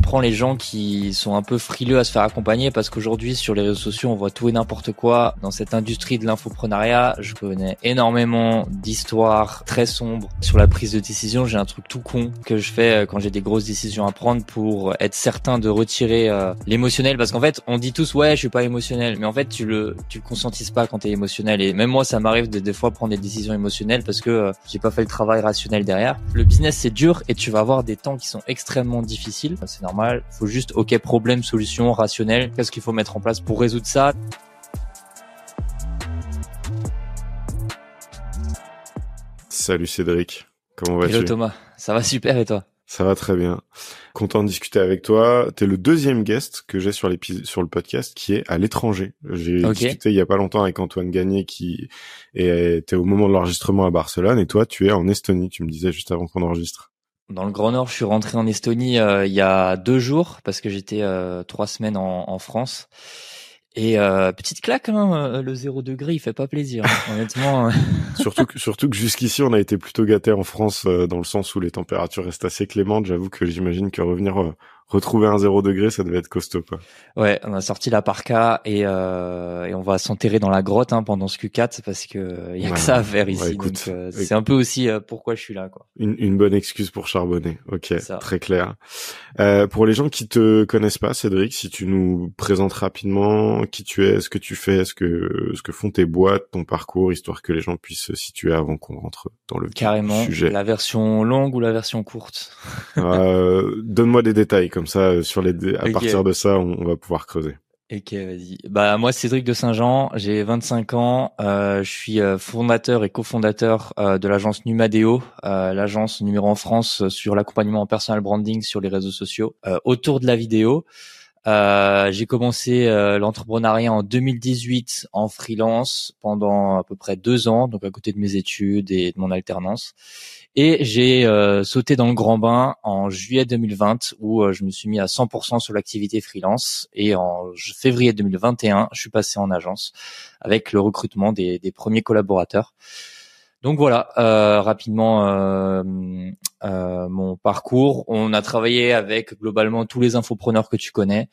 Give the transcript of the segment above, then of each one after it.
comprends les gens qui sont un peu frileux à se faire accompagner parce qu'aujourd'hui sur les réseaux sociaux on voit tout et n'importe quoi. Dans cette industrie de l'infoprenariat, je connais énormément d'histoires très sombres sur la prise de décision. J'ai un truc tout con que je fais euh, quand j'ai des grosses décisions à prendre pour être certain de retirer euh, l'émotionnel parce qu'en fait on dit tous ouais je suis pas émotionnel mais en fait tu le tu le conscientises pas quand t'es émotionnel et même moi ça m'arrive de des fois prendre des décisions émotionnelles parce que euh, j'ai pas fait le travail rationnel derrière. Le business c'est dur et tu vas avoir des temps qui sont extrêmement difficiles. Normal. Faut juste ok problème solution rationnel. Qu'est-ce qu'il faut mettre en place pour résoudre ça? Salut Cédric, comment vas-tu? Hello Thomas, ça va super et toi? Ça va très bien. Content de discuter avec toi. T'es le deuxième guest que j'ai sur sur le podcast qui est à l'étranger. J'ai discuté il y a pas longtemps avec Antoine Gagné qui était au moment de l'enregistrement à Barcelone et toi tu es en Estonie. Tu me disais juste avant qu'on enregistre. Dans le Grand Nord, je suis rentré en Estonie euh, il y a deux jours parce que j'étais euh, trois semaines en, en France. Et euh, petite claque, hein, euh, le zéro degré, il fait pas plaisir, hein, honnêtement. Surtout que, surtout que jusqu'ici, on a été plutôt gâté en France euh, dans le sens où les températures restent assez clémentes. J'avoue que j'imagine que revenir retrouver un zéro degré, ça devait être costaud, quoi. Ouais, on a sorti la parka et, euh, et on va s'enterrer dans la grotte hein, pendant ce Q4 parce que y a que ça à faire ici. euh, c'est un peu aussi euh, pourquoi je suis là, quoi. Une, une, bonne excuse pour charbonner. Ok, très clair. Euh, pour les gens qui te connaissent pas, Cédric, si tu nous présentes rapidement qui tu es, ce que tu fais, ce que ce que font tes boîtes, ton parcours, histoire que les gens puissent se situer avant qu'on rentre dans le carrément sujet. La version longue ou la version courte? Donne-moi des détails comme ça euh, sur les à partir de ça on, va pouvoir creuser. Ok, vas-y. Bah moi Cédric de Saint-Jean, j'ai 25 ans, euh, je suis euh, fondateur et cofondateur de l'agence Numadeo, l'agence numéro en France sur l'accompagnement en personal branding sur les réseaux sociaux autour de la vidéo. j'ai commencé l'entrepreneuriat en 2018 en freelance pendant à peu près deux ans, donc à côté de mes études et de mon alternance. Et j'ai euh, sauté dans le grand bain en juillet 2020 où euh, je me suis mis à 100% sur l'activité freelance. Et en février 2021, je suis passé en agence avec le recrutement des, des premiers collaborateurs. Donc voilà, euh, rapidement euh, euh, mon parcours. On a travaillé avec globalement tous les infopreneurs que tu connais.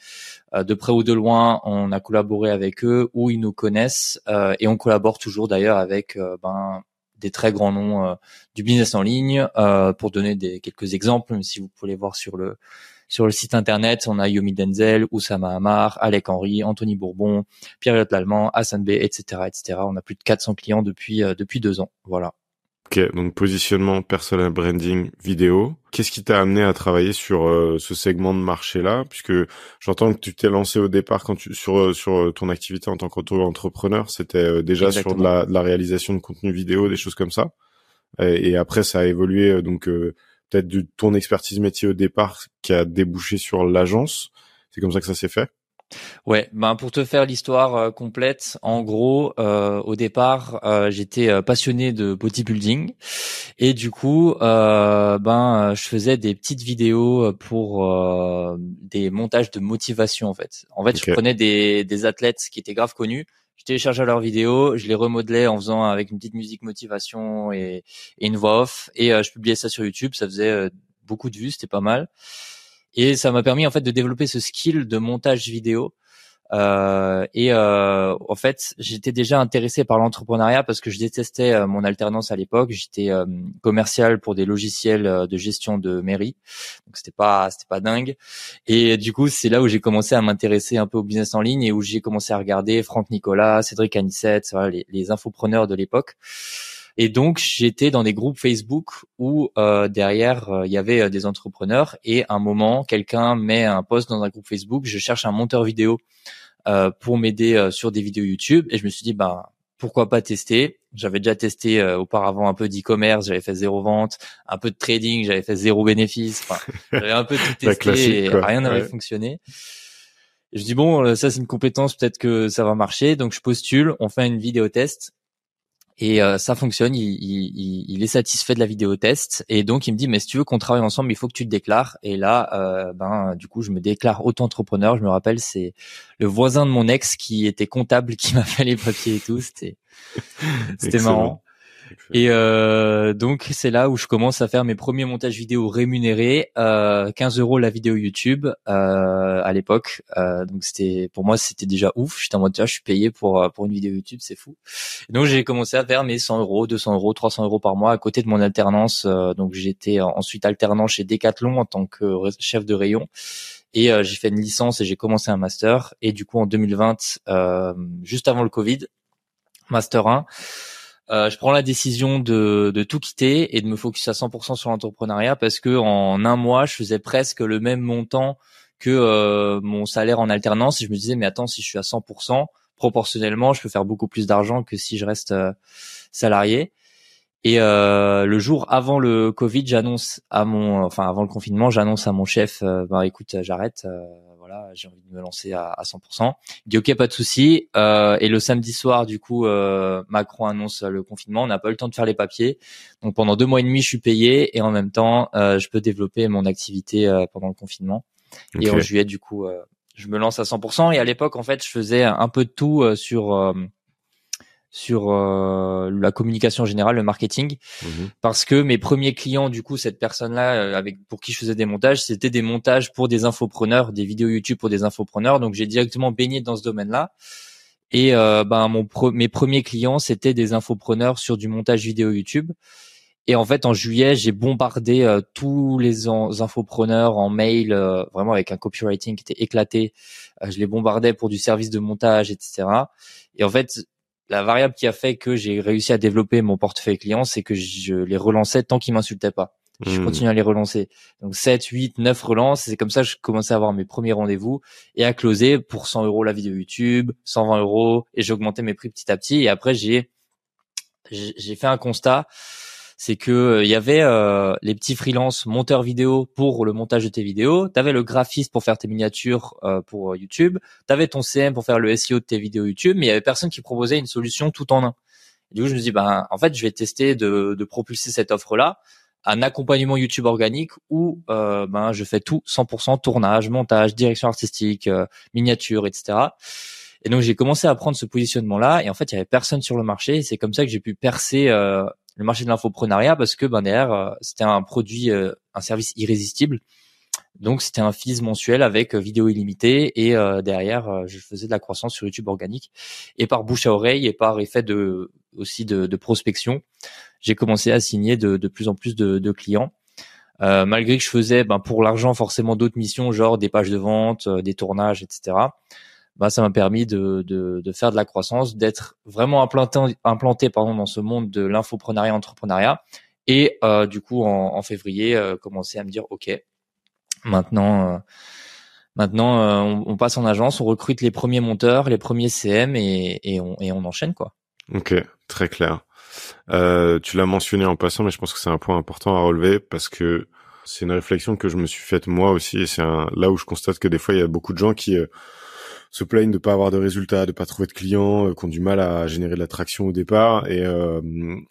de près ou de loin, on a collaboré avec eux ou ils nous connaissent et on collabore toujours d'ailleurs avec ben, des très grands noms euh, du business en ligne. Euh, pour donner des quelques exemples, si vous pouvez voir sur le sur le site internet, on a Yomi Denzel, Oussama Hamar, Alec Henry, Anthony Bourbon, Pierre Lallemand, Hassan B, etc., etc. On a plus de 400 clients depuis euh, depuis deux ans. Voilà. Ok, donc positionnement, personal branding, vidéo. Qu'est-ce qui t'a amené à travailler sur euh, ce segment de marché-là? Puisque j'entends que tu t'es lancé au départ quand tu sur euh, sur euh, ton activité en tant qu'entrepreneur, c'était déjà sur de la, de la, réalisation de contenu vidéo, des choses comme ça. Et, et après, ça a évolué donc peut-être de ton expertise métier au départ qui a débouché sur l'agence. C'est comme ça que ça s'est fait? Ouais, ben pour te faire l'histoire euh, complète, en gros, euh, au départ, euh, j'étais passionné de bodybuilding et du coup, ben je faisais des petites vidéos pour des montages de motivation en fait. En fait, je prenais des, des athlètes qui étaient grave connus, je téléchargeais leurs vidéos, je les remodelais en faisant avec une petite musique motivation et, et une voix off et je publiais ça sur YouTube. Ça faisait beaucoup de vues, c'était pas mal. Et ça m'a permis en fait de développer ce skill de montage vidéo. Euh, et euh, en fait, j'étais déjà intéressé par l'entrepreneuriat parce que je détestais euh, mon alternance à l'époque. J'étais euh, commercial pour des logiciels euh, de gestion de mairie, donc c'était pas c'était pas dingue. Et du coup, c'est là où j'ai commencé à m'intéresser un peu au business en ligne et où j'ai commencé à regarder Franck Nicolas, Cédric Anissette, voilà, les, les infopreneurs de l'époque. Et donc j'étais dans des groupes Facebook où euh, derrière euh, il y avait euh, des entrepreneurs et à un moment quelqu'un met un post dans un groupe Facebook, je cherche un monteur vidéo euh, pour m'aider sur des vidéos YouTube et je me suis dit bah pourquoi pas tester? J'avais déjà testé auparavant un peu d'e-commerce, j'avais fait zéro vente, un peu de trading, j'avais fait zéro bénéfice. Enfin, j'avais un peu tout testé et rien n'avait fonctionné. je dis bon, ça c'est une compétence, peut-être que ça va marcher. Donc je postule, on fait une vidéo test et euh, ça fonctionne, il, il, il, est satisfait de la vidéo test et donc il me dit mais si tu veux qu'on travaille ensemble, il faut que tu te déclares. Et là, euh, ben du coup je me déclare auto-entrepreneur. Je me rappelle c'est le voisin de mon ex qui était comptable qui m'a fait les papiers et tout. C'était c'était marrant. Et euh, donc c'est là où je commence à faire mes premiers montages vidéo rémunérés, euh, 15 euros la vidéo YouTube euh, à l'époque. Euh, donc c'était pour moi c'était déjà ouf. J'étais en mode je suis payé pour euh, pour une vidéo YouTube, c'est fou. donc j'ai commencé à faire mes 100 euros, 200 euros, 300 euros par mois à côté de mon alternance. Euh, donc j'étais ensuite alternant chez Decathlon en tant que chef de rayon. Et j'ai fait une licence et j'ai commencé un master. Et du coup en 2020, juste avant le Covid, master 1 euh, je prends la décision de, de, tout quitter et de me focus à 100% sur l'entrepreneuriat parce que en un mois, je faisais presque le même montant que euh, mon salaire en alternance. Et je me disais, mais attends, si je suis à 100%, proportionnellement, je peux faire beaucoup plus d'argent que si je reste euh, salarié. Et euh, le jour avant le Covid, j'annonce à mon, enfin avant le confinement, j'annonce à mon chef, bah écoute, j'arrête voilà, j'ai envie de me lancer à, à 100%. Il dit ok, pas de souci. Euh, et le samedi soir, du coup, euh, Macron annonce le confinement. On n'a pas eu le temps de faire les papiers. Donc pendant deux mois et demi, je suis payé et en même temps, euh, je peux développer mon activité euh, pendant le confinement. Et en juillet, du coup, euh, je me lance à 100%. Et à l'époque, en fait, je faisais un peu de tout euh, sur sur euh, la communication générale, le marketing, mhm. parce que mes premiers clients, du coup, cette personne-là, euh, avec pour qui je faisais des montages, c'était des montages pour des infopreneurs, des vidéos YouTube pour des infopreneurs. Donc j'ai directement baigné dans ce domaine-là. Et euh, ben mon mes premiers clients, c'était des infopreneurs sur du montage vidéo YouTube. Et en fait, en juillet, j'ai bombardé tous les infopreneurs en mail, vraiment avec un copywriting qui était éclaté. je les bombardais pour du service de montage, etc. Et en fait, la variable qui a fait que j'ai réussi à développer mon portefeuille client, c'est que je les relançais tant qu'ils m'insultaient pas. Je hmm. continue à les relancer. Donc 7, 8, 9 relances. C'est comme ça que je commençais à avoir mes premiers rendez-vous et à closer pour 100 euros la vidéo YouTube, 120 euros et j'ai augmenté mes prix petit à petit. Et après, j'ai, j'ai fait un constat c'est que euh, il y avait euh, les petits freelances monteurs vidéo pour le montage de tes vidéos, tu avais le graphiste pour faire tes miniatures euh, pour YouTube, tu avais ton CM pour faire le SEO de tes vidéos YouTube, mais il y avait personne qui proposait une solution tout en un. du coup, je me dis ben en fait, je vais tester de, de propulser cette offre là un accompagnement YouTube organique où euh, ben je fais tout 100% tournage, montage, direction artistique, miniature, etc. Et donc j'ai commencé à prendre ce positionnement là et en fait il y avait personne sur le marché. C'est comme ça que j'ai pu percer euh, le marché de l'infoprenariat parce que ben derrière euh, c'était un produit, euh, un service irrésistible. Donc c'était un fees mensuel avec euh, vidéo illimitée et derrière je faisais de la croissance sur YouTube organique et par bouche à oreille et par effet de aussi de, de prospection, j'ai commencé à signer de, de, plus en plus de, de clients. Euh, malgré que je faisais ben, pour l'argent forcément d'autres missions genre des pages de vente, des tournages, etc bah, ça m'a permis de, de, de, faire de la croissance, d'être vraiment implanté, implanté pardon, dans ce monde de l'infoprenariat, entrepreneuriat. Et euh, du coup, en, en février, euh, commencer à me dire, OK, maintenant, euh, maintenant euh, on, on, passe en agence, on recrute les premiers monteurs, les premiers CM et, et, on, et on enchaîne. quoi. Ok, très clair. Euh, tu l'as mentionné en passant, mais je pense que c'est un point important à relever parce que c'est une réflexion que je me suis faite moi aussi et c'est là où je constate que des fois il y a beaucoup de gens qui se plaignent de pas avoir de résultats, de pas trouver de clients, euh, qui ont du mal à générer de l'attraction au départ. Et euh,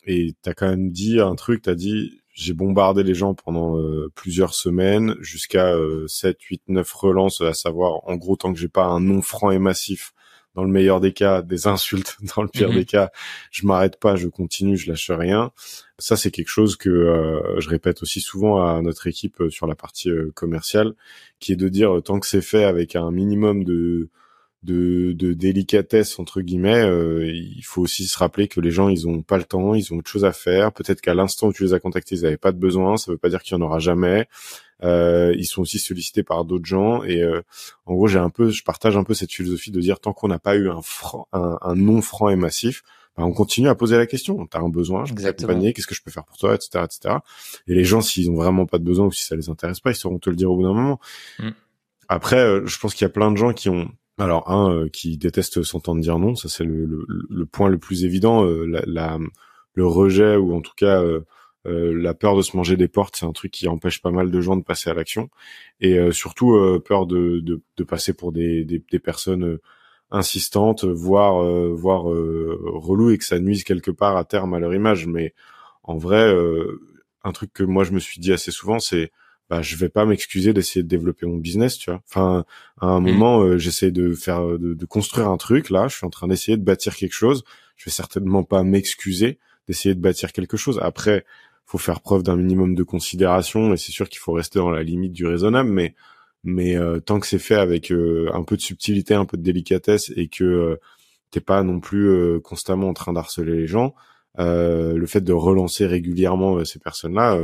et t'as quand même dit un truc, t'as dit j'ai bombardé les gens pendant euh, plusieurs semaines jusqu'à 7, 8, 9 relances, à savoir en gros tant que j'ai pas un nom franc et massif dans le meilleur des cas, des insultes dans le pire mhm. des cas, je m'arrête pas, je continue, je lâche rien. Ça, c'est quelque chose que euh, je répète aussi souvent à notre équipe sur la partie commerciale, qui est de dire tant que c'est fait avec un minimum de de, de délicatesse entre guillemets, euh, il faut aussi se rappeler que les gens ils ont pas le temps, ils ont autre chose à faire. Peut-être qu'à l'instant où tu les as contactés, ils n'avaient pas de besoin. Ça veut pas dire qu'il y en aura jamais. Euh, ils sont aussi sollicités par d'autres gens et euh, en gros j'ai un peu, je partage un peu cette philosophie de dire tant qu'on n'a pas eu un franc, un, un non franc et massif, bah, on continue à poser la question. T'as un besoin, je peux t'accompagner, qu'est-ce que je peux faire pour toi, etc., etc. Et les gens, s'ils ont vraiment pas de besoin ou si ça les intéresse pas, ils sauront te le dire au bout d'un moment. Mm. Après, euh, je pense qu'il y a plein de gens qui ont alors un euh, qui déteste s'entendre dire non, ça c'est le, point le plus évident. Euh, le rejet ou en tout cas euh, la peur de se manger des portes, c'est un truc qui empêche pas mal de gens de passer à l'action et surtout peur de, passer pour des personnes insistantes, voire voire relou et que ça nuise quelque part à terme à leur image. Mais en vrai, un truc que moi je me suis dit assez souvent, c'est bah je vais pas m'excuser d'essayer de développer mon business tu vois enfin à un mm. moment euh, j'essaie de faire de, de, construire un truc là je suis en train d'essayer de bâtir quelque chose je vais certainement pas m'excuser d'essayer de bâtir quelque chose. Après, faut faire preuve d'un minimum de considération et c'est sûr qu'il faut rester dans la limite du raisonnable, mais mais euh, tant que c'est fait avec euh, un peu de subtilité, un peu de délicatesse et que euh, t'es pas non plus constamment en train d'harceler les gens, le fait de relancer régulièrement ces personnes-là,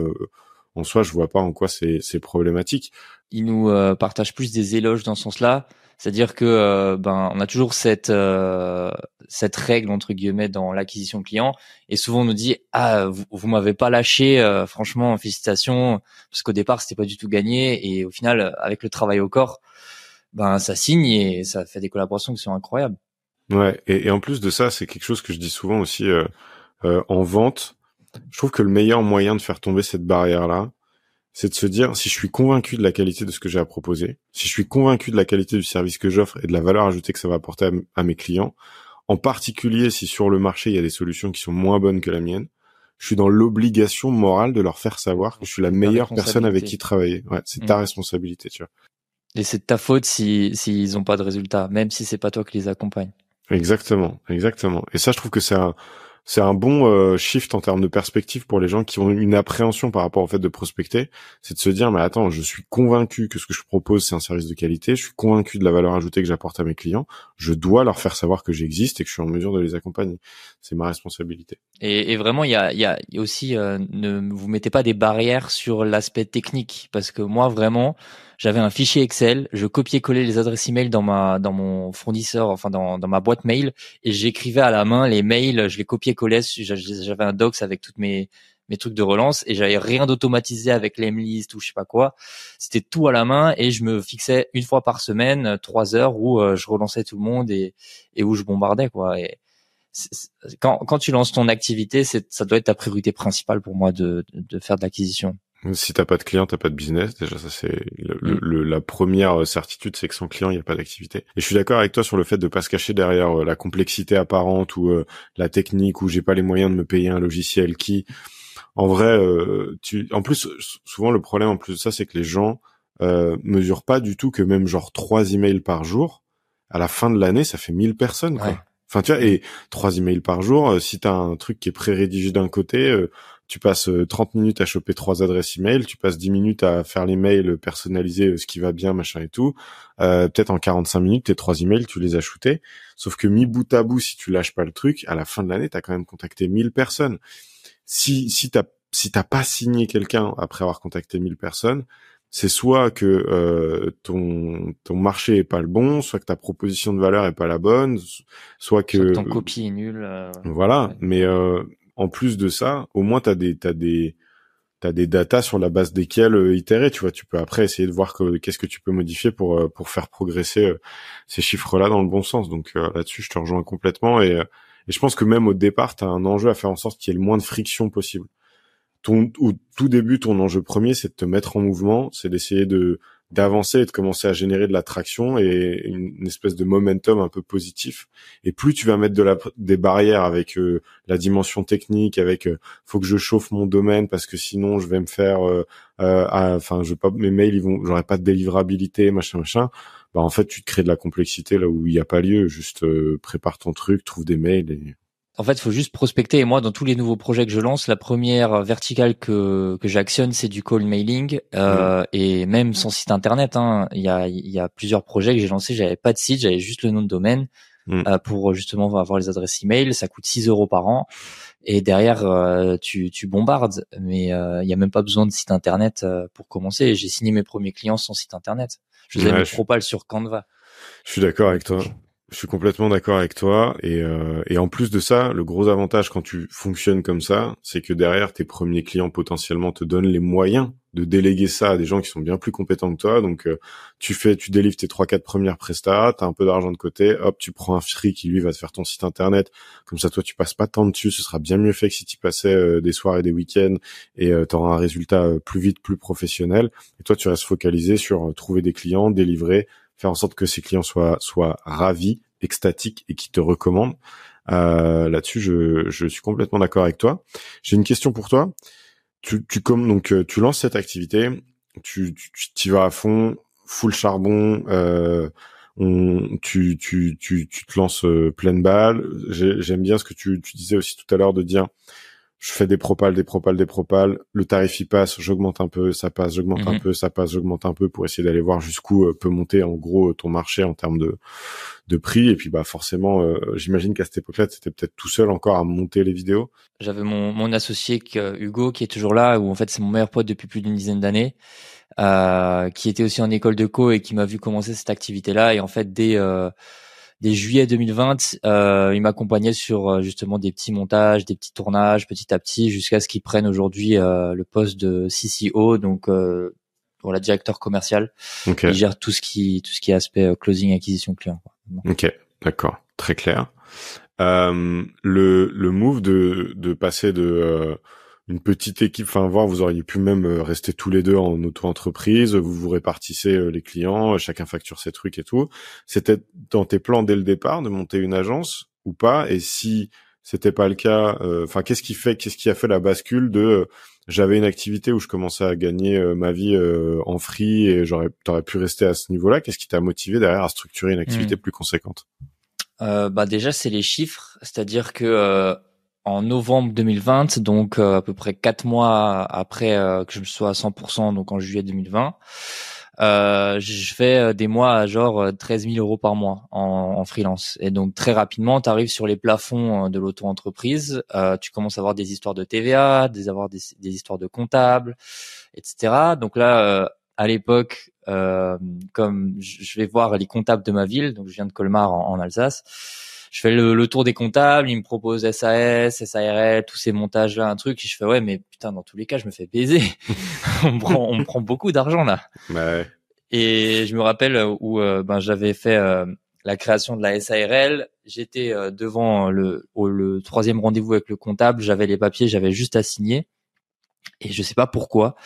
en soi, je vois pas en quoi c'est problématique. Il nous partage plus des éloges dans ce sens-là. C'est-à-dire que euh, ben on a toujours cette euh, cette règle entre guillemets dans l'acquisition client et souvent on nous dit ah vous, vous m'avez pas lâché euh, franchement félicitations parce qu'au départ c'était pas du tout gagné et au final avec le travail au corps ben ça signe et ça fait des collaborations qui sont incroyables. Ouais et, et en plus de ça c'est quelque chose que je dis souvent aussi en vente. Je trouve que le meilleur moyen de faire tomber cette barrière là c'est de se dire si je suis convaincu de la qualité de ce que j'ai à proposer, si je suis convaincu de la qualité du service que j'offre et de la valeur ajoutée que ça va apporter à, mes clients, en particulier si sur le marché il y a des solutions qui sont moins bonnes que la mienne, je suis dans l'obligation morale de leur faire savoir que je suis la meilleure personne avec qui travailler. Ouais, c'est ta mmh. responsabilité, tu vois. Et c'est de ta faute si s'ils ont pas de résultats, même si c'est pas toi qui les accompagne. Exactement, exactement. Et ça, je trouve que c'est un, c'est un bon euh, shift en termes de perspective pour les gens qui ont une appréhension par rapport au fait de prospecter, c'est de se dire mais attends, je suis convaincu que ce que je propose c'est un service de qualité, je suis convaincu de la valeur ajoutée que j'apporte à mes clients, je dois leur faire savoir que j'existe et que je suis en mesure de les accompagner. C'est ma responsabilité. Et, vraiment il y a, y a aussi euh, ne vous mettez pas des barrières sur l'aspect technique parce que moi vraiment j'avais un fichier Excel, je copiais-collais les adresses email dans ma dans mon fournisseur, enfin dans, ma boîte mail, et j'écrivais à la main les mails, je les copiais-collais, j'avais un docs avec toutes mes mes trucs de relance et j'avais rien d'automatisé avec l'emlist ou je sais pas quoi. C'était tout à la main et je me fixais une fois par semaine trois heures où euh, je relançais tout le monde et, où je bombardais quoi. Et quand, quand tu lances ton activité, ça doit être ta priorité principale pour moi de, de faire de l'acquisition. Si t'as pas de client, t'as pas de business. Déjà, ça c'est le, la première certitude, c'est que sans client, il n'y a pas d'activité. Et je suis d'accord avec toi sur le fait de pas se cacher derrière euh, la complexité apparente ou euh, la technique où j'ai pas les moyens de me payer un logiciel qui, en vrai, euh, tu, en plus, souvent le problème en plus de ça, c'est que les gens euh, mesurent pas du tout que même genre trois emails par jour, à la fin de l'année, ça fait 1000 personnes. Quoi. Enfin, tu vois, et trois emails par jour, si t'as un truc qui est pré-rédigé d'un côté tu passes 30 euh, minutes à choper trois adresses email, tu passes 10 minutes à faire les mails personnalisés, euh, ce qui va bien, machin et tout. Euh, peut-être en 45 minutes, tes trois emails, tu les as shootés. Sauf que mis bout à bout, si tu lâches pas le truc, à la fin de l'année, tu as quand même contacté 1000 personnes. Si si t'as si t'as pas signé quelqu'un après avoir contacté 1000 personnes, c'est soit que ton ton marché est pas le bon, soit que ta proposition de valeur est pas la bonne, soit que, soit que ton copie est nul. voilà, mais en plus de ça, au moins t'as des t'as des t'as des datas sur la base desquelles euh, itérer. Tu vois, tu peux après essayer de voir qu'est-ce que tu peux modifier pour euh, pour faire progresser euh, ces chiffres-là dans le bon sens. Donc là-dessus, je te rejoins complètement et et je pense que même au départ, tu as un enjeu à faire en sorte qu'il y ait le moins de friction possible. Ton, au tout début, ton enjeu premier, c'est de te mettre en mouvement, c'est d'essayer de d'avancer et de commencer à générer de la traction et une, espèce de momentum un peu positif. Et plus tu vas mettre de la, des barrières avec euh, la dimension technique, avec euh, faut que je chauffe mon domaine parce que sinon je vais me faire, euh, enfin je pas mes mails ils vont, j'aurai pas de délivrabilité, machin machin. Bah en fait tu te crées de la complexité là où il n'y a pas lieu. Juste prépare ton truc, trouve des mails et en fait, il faut juste prospecter. Et moi, dans tous les nouveaux projets que je lance, la première verticale que, que j'actionne, c'est du call mailing. Euh, Et même sans site internet, hein, il y, a, y a plusieurs projets que j'ai lancés. J'avais pas de site, j'avais juste le nom de domaine mm. euh, pour justement avoir les adresses email. Ça coûte 6 euros par an. Et derrière, euh, tu, tu bombardes. Mais euh, il y a même pas besoin de site internet euh, pour commencer. J'ai signé mes premiers clients sans site internet. Je faisais mes propales sur Canva. Je suis d'accord avec toi. Je suis complètement d'accord avec toi et, euh, et en plus de ça, le gros avantage quand tu fonctionnes comme ça, c'est que derrière tes premiers clients potentiellement te donnent les moyens de déléguer ça à des gens qui sont bien plus compétents que toi. Donc euh, tu fais, tu délivres tes trois quatre premières prestats, t'as un peu d'argent de côté, hop, tu prends un free qui lui va te faire ton site internet. Comme ça, toi tu passes pas tant dessus, ce sera bien mieux fait que si tu passais euh, des soirs et des week-ends et tu auras un résultat plus vite, plus professionnel. Et toi tu restes focalisé sur trouver des clients, délivrer, faire en sorte que ces clients soient soient ravis, extatiques et qui te recommandent. Euh, Là-dessus, je, je suis complètement d'accord avec toi. J'ai une question pour toi. Tu, comme donc euh, tu lances cette activité, tu tu vas à fond, full charbon. Euh, tu, tu, tu, tu te lances pleine balle. J'aime bien ce que tu disais aussi tout à l'heure de dire je fais des propales, des propales, des propales. Le tarif y passe, j'augmente un peu, ça passe, j'augmente un mhm. peu, ça passe, j'augmente un peu pour essayer d'aller voir jusqu'où euh, peut monter en gros ton marché en termes de de prix. Et puis bah forcément, euh, j'imagine qu'à cette époque-là, c'était peut-être tout seul encore à monter les vidéos. J'avais mon mon associé Hugo qui est toujours là, où en fait c'est mon meilleur pote depuis plus d'une dizaine d'années, euh, qui était aussi en école de co et qui m'a vu commencer cette activité-là. Et en fait dès dès juillet 2020, euh, il m'accompagnait sur euh, justement des petits montages, des petits tournages, petit à petit, jusqu'à ce qu'ils prennent aujourd'hui euh, le poste de CCO, donc euh, la directeur commercial. Il gère tout ce qui tout ce qui est aspect euh, closing, acquisition client. Ok, d'accord, très clair. le le move de de passer de une petite équipe, enfin voir, vous auriez pu même euh, rester tous les deux en auto-entreprise, vous vous répartissez euh, les clients, chacun facture ses trucs et tout. C'était dans tes plans dès le départ de monter une agence ou pas? Et si c'était pas le cas, euh, enfin qu'est-ce qui fait, qu'est-ce qui a fait la bascule de j'avais une activité où je commençais à gagner ma vie en free et j'aurais t'aurais pu rester à ce niveau-là? Qu'est-ce qui t'a motivé derrière à structurer une activité mmh. plus conséquente? Bah déjà c'est les chiffres, c'est-à-dire que en novembre 2020, donc euh, à peu près quatre mois après euh, que je sois à 100%, donc en juillet 2020. Euh, je fais euh, des mois à genre 13 000 euros par mois en, en freelance. Et donc très rapidement, tu arrives sur les plafonds de l'auto-entreprise. tu commences à avoir des histoires de TVA, des avoir des, des histoires de comptables, etc. Donc là, à l'époque, comme je vais voir les comptables de ma ville, donc je viens de Colmar en Alsace je fais le, tour des comptables, ils me proposent SAS, SARL, tous ces montages là, un truc, et je fais ouais, mais putain, dans tous les cas, je me fais baiser. on me prend, on me prend beaucoup d'argent là. Ouais. Et je me rappelle où euh, ben j'avais fait euh, la création de la SARL, j'étais euh, devant le, le troisième rendez-vous avec le comptable, j'avais les papiers, j'avais juste à signer, et je sais pas pourquoi.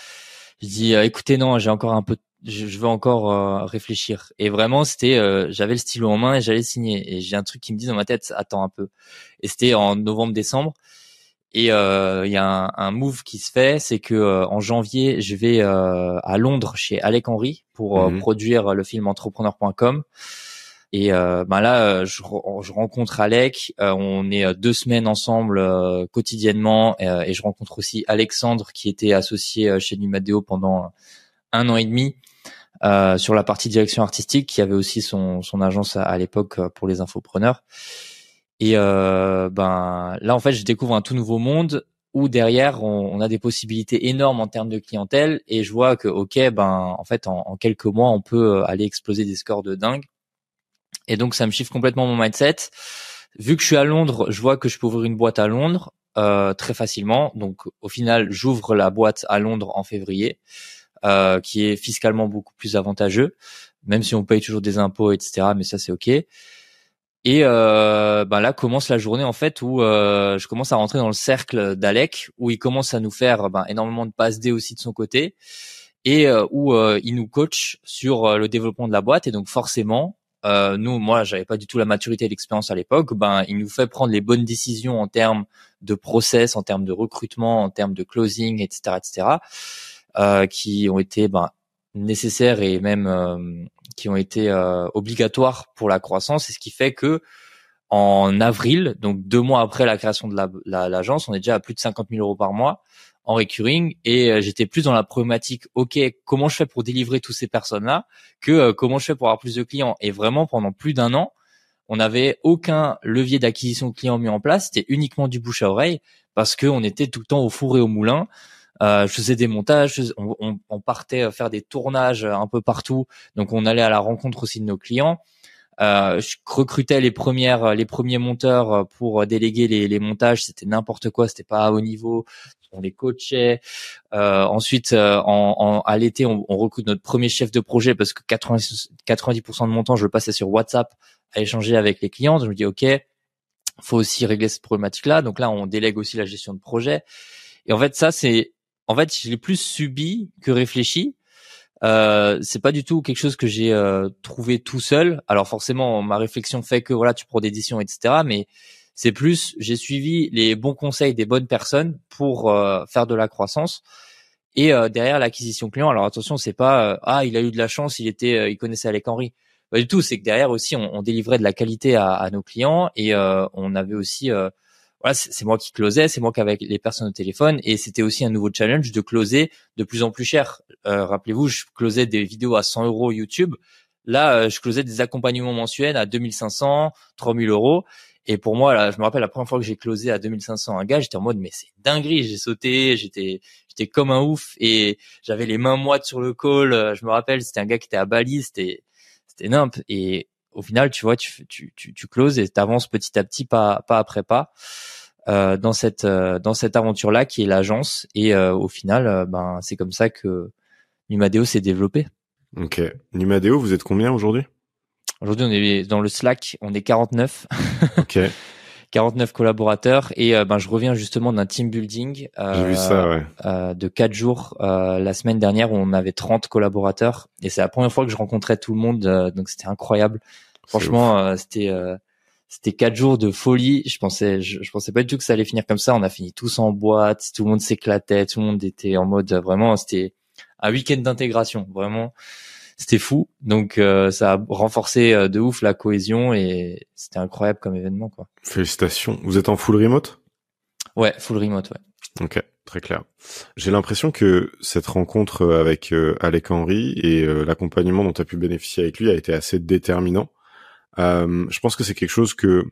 Je dis écoutez non, j'ai encore un peu je, je veux encore euh, réfléchir. Et vraiment, c'était, euh, j'avais le stylo en main et j'allais signer. Et j'ai un truc qui me dit dans ma tête, attends un peu. Et c'était en novembre-décembre. Et euh, il y a un, un, move qui se fait, c'est que en janvier, je vais à Londres chez Alec Henry pour mhm. produire le film Entrepreneur.com. Et ben là, je, je, rencontre Alec. on est deux semaines ensemble quotidiennement, et je rencontre aussi Alexandre qui était associé chez Numadeo pendant un an et demi euh, sur la partie direction artistique, qui avait aussi son, son agence à, l'époque euh, pour les infopreneurs. Et euh, ben là, en fait, je découvre un tout nouveau monde où derrière, on, a des possibilités énormes en termes de clientèle. Et je vois que, ok, ben en fait, en, quelques mois, on peut aller exploser des scores de dingue. Et donc, ça me chiffre complètement mon mindset. Vu que je suis à Londres, je vois que je peux ouvrir une boîte à Londres euh, très facilement. Donc, au final, j'ouvre la boîte à Londres en février. Euh, qui est fiscalement beaucoup plus avantageux, même si on paye toujours des impôts, etc. Mais ça, c'est ok. Et euh, ben là commence la journée en fait où je commence à rentrer dans le cercle d'Alec, où il commence à nous faire ben, énormément de passes D aussi de son côté, et euh, où il nous coach sur le développement de la boîte. Et donc forcément, nous, moi, j'avais pas du tout la maturité et l'expérience à l'époque. Ben, il nous fait prendre les bonnes décisions en termes de process, en termes de recrutement, en termes de closing, etc., etc. Euh, qui ont été ben, nécessaires et même euh, qui ont été euh, obligatoires pour la croissance. Et ce qui fait que en avril, donc deux mois après la création de l'agence, la, on est déjà à plus de 50 000 euros par mois en recurring et j'étais plus dans la problématique ok comment je fais pour délivrer tous ces personnes là que comment je fais pour avoir plus de clients? Et vraiment pendant plus d'un an on n'avait aucun levier d'acquisition de clients mis en place. C'était uniquement du bouche à oreille parce que on était tout le temps au four et au moulin. Euh, je faisais des montages, on, on, on, partait faire des tournages un peu partout, donc on allait à la rencontre aussi de nos clients. Euh, je recrutais les premières, les premiers monteurs pour déléguer les, les montages. C'était n'importe quoi, c'était pas à haut niveau. On les coachait. Euh, ensuite, euh, en, en, à l'été, on, on, recrute notre premier chef de projet parce que 90%, 90% de mon je le passais sur WhatsApp à échanger avec les clients. je me dis, ok, faut aussi régler cette problématique-là. Donc là, on délègue aussi la gestion de projet. Et en fait, ça, c'est en fait, je plus subi que réfléchi. Euh, c'est pas du tout quelque chose que j'ai euh, trouvé tout seul. Alors forcément, ma réflexion fait que voilà, tu prends d'édition, etc. Mais c'est plus, j'ai suivi les bons conseils des bonnes personnes pour euh, faire de la croissance. Et euh, derrière l'acquisition client, alors attention, c'est pas ah il a eu de la chance, il était, il connaissait Alec Henry. Pas du tout. C'est que derrière aussi, on, on délivrait de la qualité à, à nos clients et on avait aussi voilà, c'est moi qui closais, c'est moi qui avais les personnes au téléphone et c'était aussi un nouveau challenge de closer de plus en plus cher. Euh, rappelez-vous, je closais des vidéos à 100 euros YouTube. Là, euh, je closais des accompagnements mensuels à 2500, 3000 euros. Et pour moi, là, je me rappelle la première fois que j'ai closé à 2500 un gars, j'étais en mode mais c'est dinguerie, j'ai sauté, j'étais j'étais comme un ouf et j'avais les mains moites sur le call. Je me rappelle, c'était un gars qui était à Bali, c'était c'était nimp et au final, tu vois, tu, tu, tu, tu closes et tu avances petit à petit, pas, pas après pas, euh, dans cette, euh, dans cette aventure-là qui est l'agence. Et euh, au final, ben, c'est comme ça que Numadeo s'est développé. Ok. Numadeo, vous êtes combien aujourd'hui? Aujourd'hui, on est dans le Slack, on est 49. Ok. 49 collaborateurs et euh, ben je reviens justement d'un team building euh, vu ça, ouais. euh, de quatre jours euh, la semaine dernière où on avait 30 collaborateurs et c'est la première fois que je rencontrais tout le monde donc c'était incroyable. Franchement c'était c'était quatre jours de folie. Je pensais je, je, pensais pas du tout que ça allait finir comme ça. On a fini tous en boîte tout le monde s'éclatait tout le monde était en mode vraiment c'était un week-end d'intégration vraiment c'était fou. Donc euh, ça a renforcé euh, de ouf la cohésion et c'était incroyable comme événement quoi. Félicitations. Vous êtes en full remote? Ouais, full remote, ouais. Ok, très clair. J'ai l'impression que cette rencontre avec euh, Alec Henry et l'accompagnement dont tu as pu bénéficier avec lui a été assez déterminant. je pense que c'est quelque chose que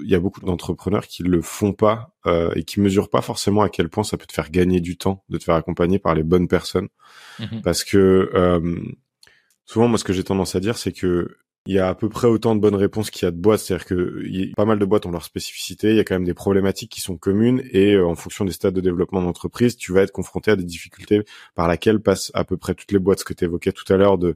il y a beaucoup d'entrepreneurs qui le font pas euh, et qui mesurent pas forcément à quel point ça peut te faire gagner du temps de te faire accompagner par les bonnes personnes, mmh parce que euh, souvent, moi, ce que j'ai tendance à dire, c'est que il y a à peu près autant de bonnes réponses qu'il y a de boîtes, c'est-à-dire que y a pas mal de boîtes ont leur spécificité, il y a quand même des problématiques qui sont communes et euh, en fonction des stades de développement d'entreprise, tu vas être confronté à des difficultés par laquelle passent à peu près toutes les boîtes, ce que tu évoquais tout à l'heure de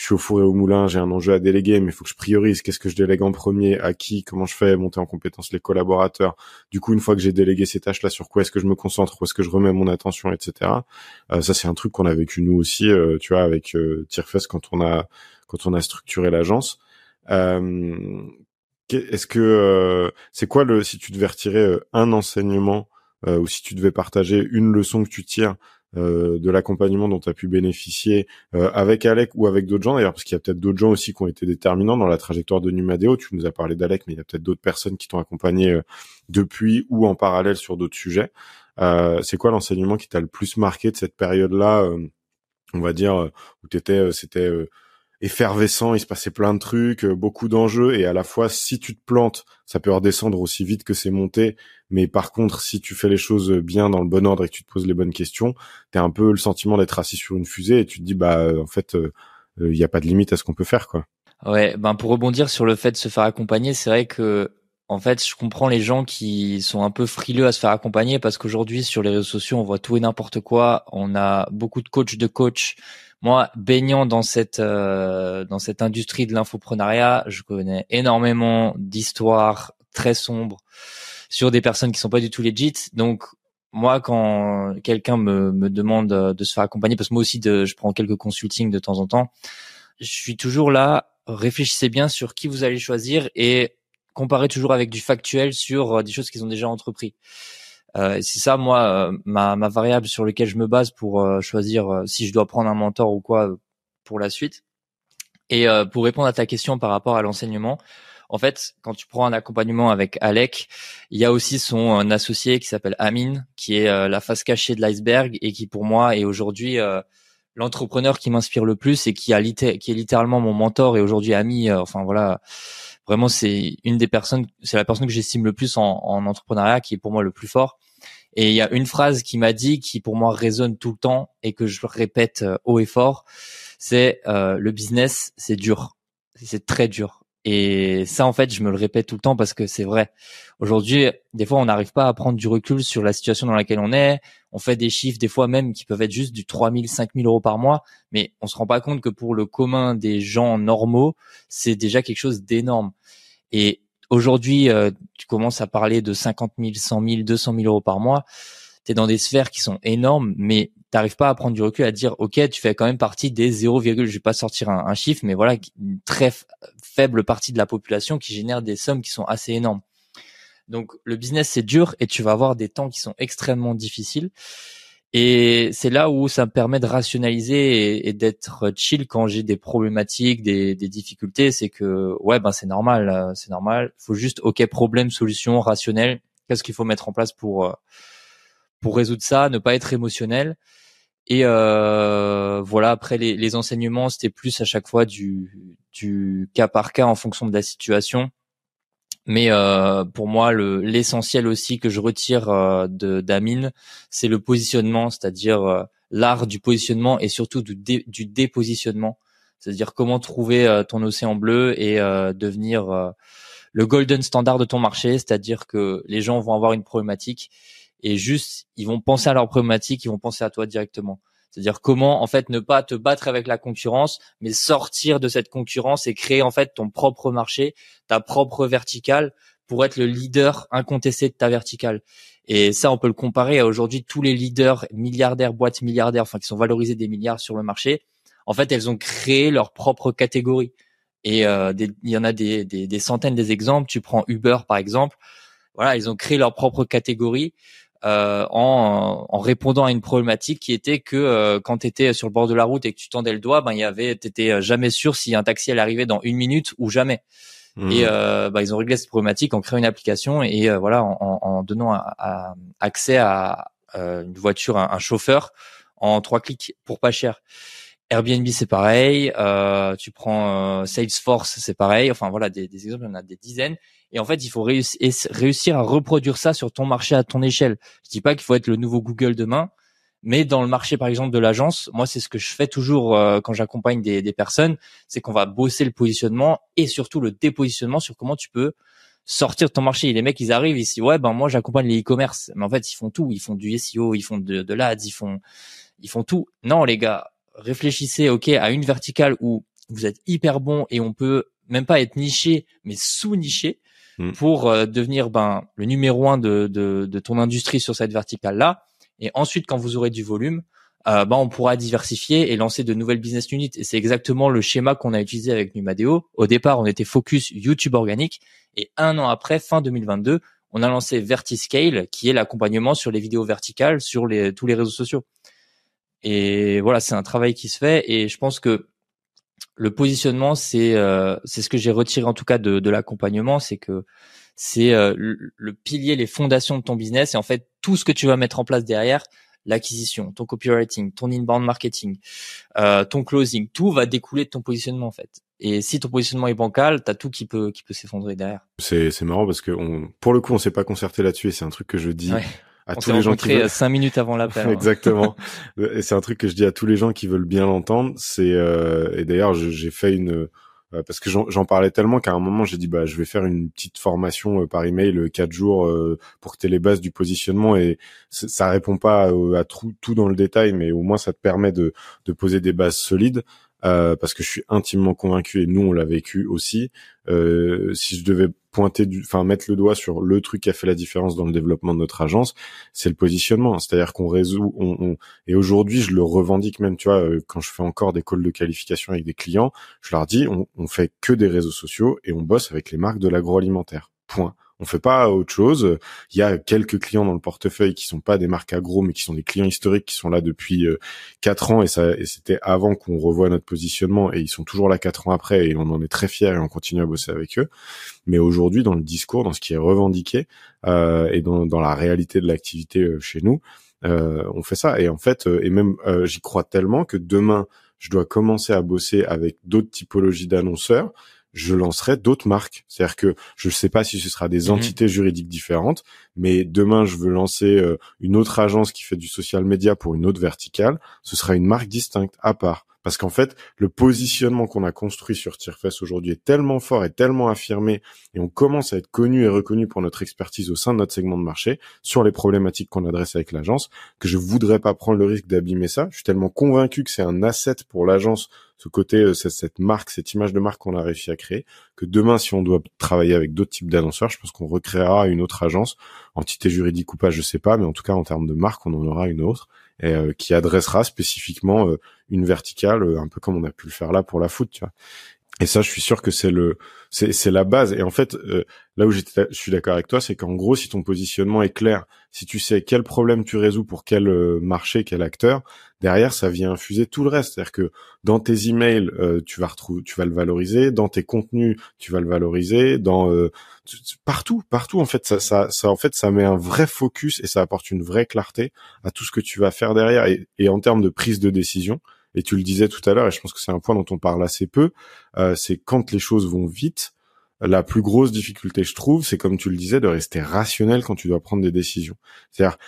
je suis au four et au moulin, j'ai un enjeu à déléguer, mais il faut que je priorise. Qu'est-ce que je délègue en premier? À qui? Comment je fais? Monter en compétence les collaborateurs. Du coup, une fois que j'ai délégué ces tâches-là, sur quoi est-ce que je me concentre? Où est-ce que je remets mon attention, etc. Euh, ça, c'est un truc qu'on a vécu nous aussi, euh, tu vois, avec euh, Tierfest quand on a quand on a structuré l'agence. Euh, est-ce que euh, c'est quoi le si tu devais retirer un enseignement ou si tu devais partager une leçon que tu tires euh, de l'accompagnement dont tu as pu bénéficier euh, avec Alec ou avec d'autres gens. D'ailleurs parce qu'il y a peut-être d'autres gens aussi qui ont été déterminants dans la trajectoire de Numadeo. Tu nous as parlé d'Alec mais il y a peut-être d'autres personnes qui t'ont accompagné euh, depuis ou en parallèle sur d'autres sujets. C'est quoi l'enseignement qui t'a le plus marqué de cette période là on va dire où t'étais c'était effervescent, il se passait plein de trucs, euh, beaucoup d'enjeux, et à la fois, si tu te plantes, ça peut redescendre aussi vite que c'est monté, mais par contre, si tu fais les choses bien dans le bon ordre et que tu te poses les bonnes questions, t'as un peu le sentiment d'être assis sur une fusée et tu te dis, bah, euh, en fait, il euh, n'y a pas de limite à ce qu'on peut faire, quoi. Ouais, ben pour rebondir sur le fait de se faire accompagner, c'est vrai que en fait, je comprends les gens qui sont un peu frileux à se faire accompagner parce qu'aujourd'hui sur les réseaux sociaux, on voit tout et n'importe quoi. On a beaucoup de coachs de coachs moi, baignant dans cette euh, dans cette industrie de l'infoprenariat, je connais énormément d'histoires très sombres sur des personnes qui sont pas du tout legit. Donc moi, quand quelqu'un me, me demande de se faire accompagner, parce que moi aussi, de, je prends quelques consultings de temps en temps, je suis toujours là. Réfléchissez bien sur qui vous allez choisir et comparez toujours avec du factuel sur euh, des choses qu'ils ont déjà entrepris. Euh, c'est ça, moi, euh, ma, ma, variable sur laquelle je me base pour euh, choisir si je dois prendre un mentor ou quoi pour la suite. Et pour répondre à ta question par rapport à l'enseignement, en fait, quand tu prends un accompagnement avec Alec, il y a aussi son associé qui s'appelle Amine, qui est la face cachée de l'iceberg et qui pour moi est aujourd'hui l'entrepreneur qui m'inspire le plus et qui a qui est littéralement mon mentor et aujourd'hui ami. enfin voilà, vraiment c'est une des personnes, c'est la personne que j'estime le plus en, en, entrepreneuriat, qui est pour moi le plus fort. Et il y a une phrase qui m'a dit, qui pour moi résonne tout le temps et que je répète euh, haut et fort, c'est euh, le business, c'est dur, c'est très dur. Et ça, en fait, je me le répète tout le temps parce que c'est vrai. Aujourd'hui, des fois, on n'arrive pas à prendre du recul sur la situation dans laquelle on est. On fait des chiffres, des fois même, qui peuvent être juste du 3000, 5000 euros par mois. Mais on se rend pas compte que pour le commun des gens normaux, c'est déjà quelque chose d'énorme. Et aujourd'hui, euh, tu commences à parler de 50 000, 100 000, 200 000 euros par mois. Tu es dans des sphères qui sont énormes, mais t'arrives pas à prendre du recul à dire ok tu fais quand même partie des 0, je vais pas sortir un, chiffre mais voilà une très faible partie de la population qui génère des sommes qui sont assez énormes donc le business c'est dur et tu vas avoir des temps qui sont extrêmement difficiles et c'est là où ça me permet de rationaliser et, d'être chill quand j'ai des problématiques, des, difficultés. C'est que ouais ben c'est normal, c'est normal. Faut juste ok problème solution rationnel qu'est-ce qu'il faut mettre en place pour pour résoudre ça, ne pas être émotionnel. Et euh, voilà, après les, les enseignements, c'était plus à chaque fois du, du cas par cas en fonction de la situation. Mais euh, pour moi, le, l'essentiel aussi que je retire euh, de d'Amine, c'est le positionnement, c'est-à-dire euh, l'art du positionnement et surtout du, du dépositionnement. C'est-à-dire comment trouver euh, ton océan bleu et euh, devenir le golden standard de ton marché, c'est-à-dire que les gens vont avoir une problématique et juste ils vont penser à leur problématique, ils vont penser à toi directement. C'est-à-dire comment en fait ne pas te battre avec la concurrence, mais sortir de cette concurrence et créer en fait ton propre marché, ta propre verticale pour être le leader incontesté de ta verticale. Et ça, on peut le comparer à aujourd'hui tous les leaders milliardaires, boîtes milliardaires, enfin qui sont valorisés des milliards sur le marché. En fait, elles ont créé leur propre catégorie. Et euh, il y en a des, des, des, centaines des exemples. Tu prends Uber par exemple. Voilà, ils ont créé leur propre catégorie euh, en, en, répondant à une problématique qui était que euh, quand tu étais sur le bord de la route et que tu tendais le doigt, ben il y avait, t'étais euh, jamais sûr si un taxi allait arriver dans une minute ou jamais. Mmh. Et euh, ben, ils ont réglé cette problématique en créant une application et voilà en, en donnant à, accès à une voiture, un, un, chauffeur en trois clics pour pas cher. Airbnb c'est pareil, euh, tu prends Salesforce c'est pareil, enfin voilà des, des exemples, il y en a des dizaines et en fait, il faut réussir à reproduire ça sur ton marché à ton échelle. Je dis pas qu'il faut être le nouveau Google demain, mais dans le marché, par exemple, de l'agence, moi, c'est ce que je fais toujours euh, quand j'accompagne des, des, personnes, c'est qu'on va bosser le positionnement et surtout le dépositionnement sur comment tu peux sortir de ton marché. Les mecs, ils arrivent, ils disent, ouais, ben moi, j'accompagne les e-commerce. Mais en fait, ils font tout. Ils font du SEO, ils font de, de l'ADS, ils font, ils font tout. Non, les gars, réfléchissez, ok, à une verticale où vous êtes hyper bon et on peut même pas être niché, mais sous-niché Mm. pour euh, devenir ben le numéro un de, de, de ton industrie sur cette verticale là. Et ensuite, quand vous aurez du volume, euh, ben on pourra diversifier et lancer de nouvelles business units. Et c'est exactement le schéma qu'on a utilisé avec Numadeo. Au départ, on était focus YouTube organique et un an après, fin 2022, on a lancé Vertiscale, qui est l'accompagnement sur les vidéos verticales sur les, tous les réseaux sociaux. Et voilà, c'est un travail qui se fait et je pense que le positionnement, c'est euh, c'est ce que j'ai retiré en tout cas de, de l'accompagnement, c'est que c'est euh, le, pilier, les fondations de ton business et en fait tout ce que tu vas mettre en place derrière, l'acquisition, ton copywriting, ton inbound marketing, euh, ton closing, tout va découler de ton positionnement en fait. Et si ton positionnement est bancal, t'as tout qui peut qui peut s'effondrer derrière. C'est c'est marrant parce que on, pour le coup on s'est pas concerté là-dessus et c'est un truc que je dis à tous les gens qui veulent... cinq minutes avant l'appel. Hein. Exactement. et c'est un truc que je dis à tous les gens qui veulent bien l'entendre. C'est euh, et d'ailleurs j'ai fait une euh, parce que j'en parlais tellement qu'à un moment j'ai dit bah je vais faire une petite formation euh, par email euh, quatre jours pour que tu aies les bases du positionnement et ça répond pas à tout, tout dans le détail mais au moins ça te permet de, de poser des bases solides euh, parce que je suis intimement convaincu et nous on l'a vécu aussi. Euh, si je devais pointer enfin mettre le doigt sur le truc qui a fait la différence dans le développement de notre agence, c'est le positionnement. C'est-à-dire qu'on résout, on, et aujourd'hui je le revendique même, tu vois, euh, quand je fais encore des calls de qualification avec des clients, je leur dis, on, on fait que des réseaux sociaux et on bosse avec les marques de l'agroalimentaire. Point. On fait pas autre chose. Il y a quelques clients dans le portefeuille qui sont pas des marques agro, mais qui sont des clients historiques qui sont là depuis euh, quatre ans et ça, et c'était avant qu'on revoie notre positionnement et ils sont toujours là quatre ans après et on en est très fiers et on continue à bosser avec eux. Mais aujourd'hui, dans le discours, dans ce qui est revendiqué euh, et dans, dans, la réalité de l'activité euh, chez nous, euh, on fait ça. Et en fait, et même j'y crois tellement que demain, je dois commencer à bosser avec d'autres typologies d'annonceurs je lancerai d'autres marques. C'est-à-dire que je ne sais pas si ce sera des mhm. entités juridiques différentes, mais demain je veux lancer euh, une autre agence qui fait du social media pour une autre verticale. Ce sera une marque distincte à part. Parce qu'en fait, le positionnement qu'on a construit sur Tirefest aujourd'hui est tellement fort et tellement affirmé, et on commence à être connu et reconnu pour notre expertise au sein de notre segment de marché sur les problématiques qu'on adresse avec l'agence, que je voudrais pas prendre le risque d'abîmer ça. Je suis tellement convaincu que c'est un asset pour l'agence, ce côté, euh, cette marque, cette image de marque qu'on a réussi à créer, demain, si on doit travailler avec d'autres types d'annonceurs, je pense qu'on recréera une autre agence, entité juridique ou pas, je sais pas, mais en tout cas, en termes de marque, on en aura une autre et, euh, qui adressera spécifiquement euh, une verticale, euh, un peu comme on a pu le faire là pour la foot, tu vois. Et ça, je suis sûr que c'est le, c'est, la base. Et en fait, euh, là où je suis d'accord avec toi, c'est qu'en gros, si ton positionnement est clair, si tu sais quel problème tu résous pour quel euh, marché, quel acteur, derrière, ça vient infuser tout le reste. C'est-à-dire que dans tes emails, euh, tu vas retrouver, tu vas le valoriser. Dans tes contenus, tu vas le valoriser. Dans partout, partout, en fait, ça, ça, ça, en fait, ça met un vrai focus et ça apporte une vraie clarté à tout ce que tu vas faire derrière. Et, et en termes de prise de décision et tu le disais tout à l'heure, et je pense que c'est un point dont on parle assez peu, euh, c'est quand les choses vont vite, la plus grosse difficulté, je trouve, c'est comme tu le disais, de rester rationnel quand tu dois prendre des décisions. C'est-à-dire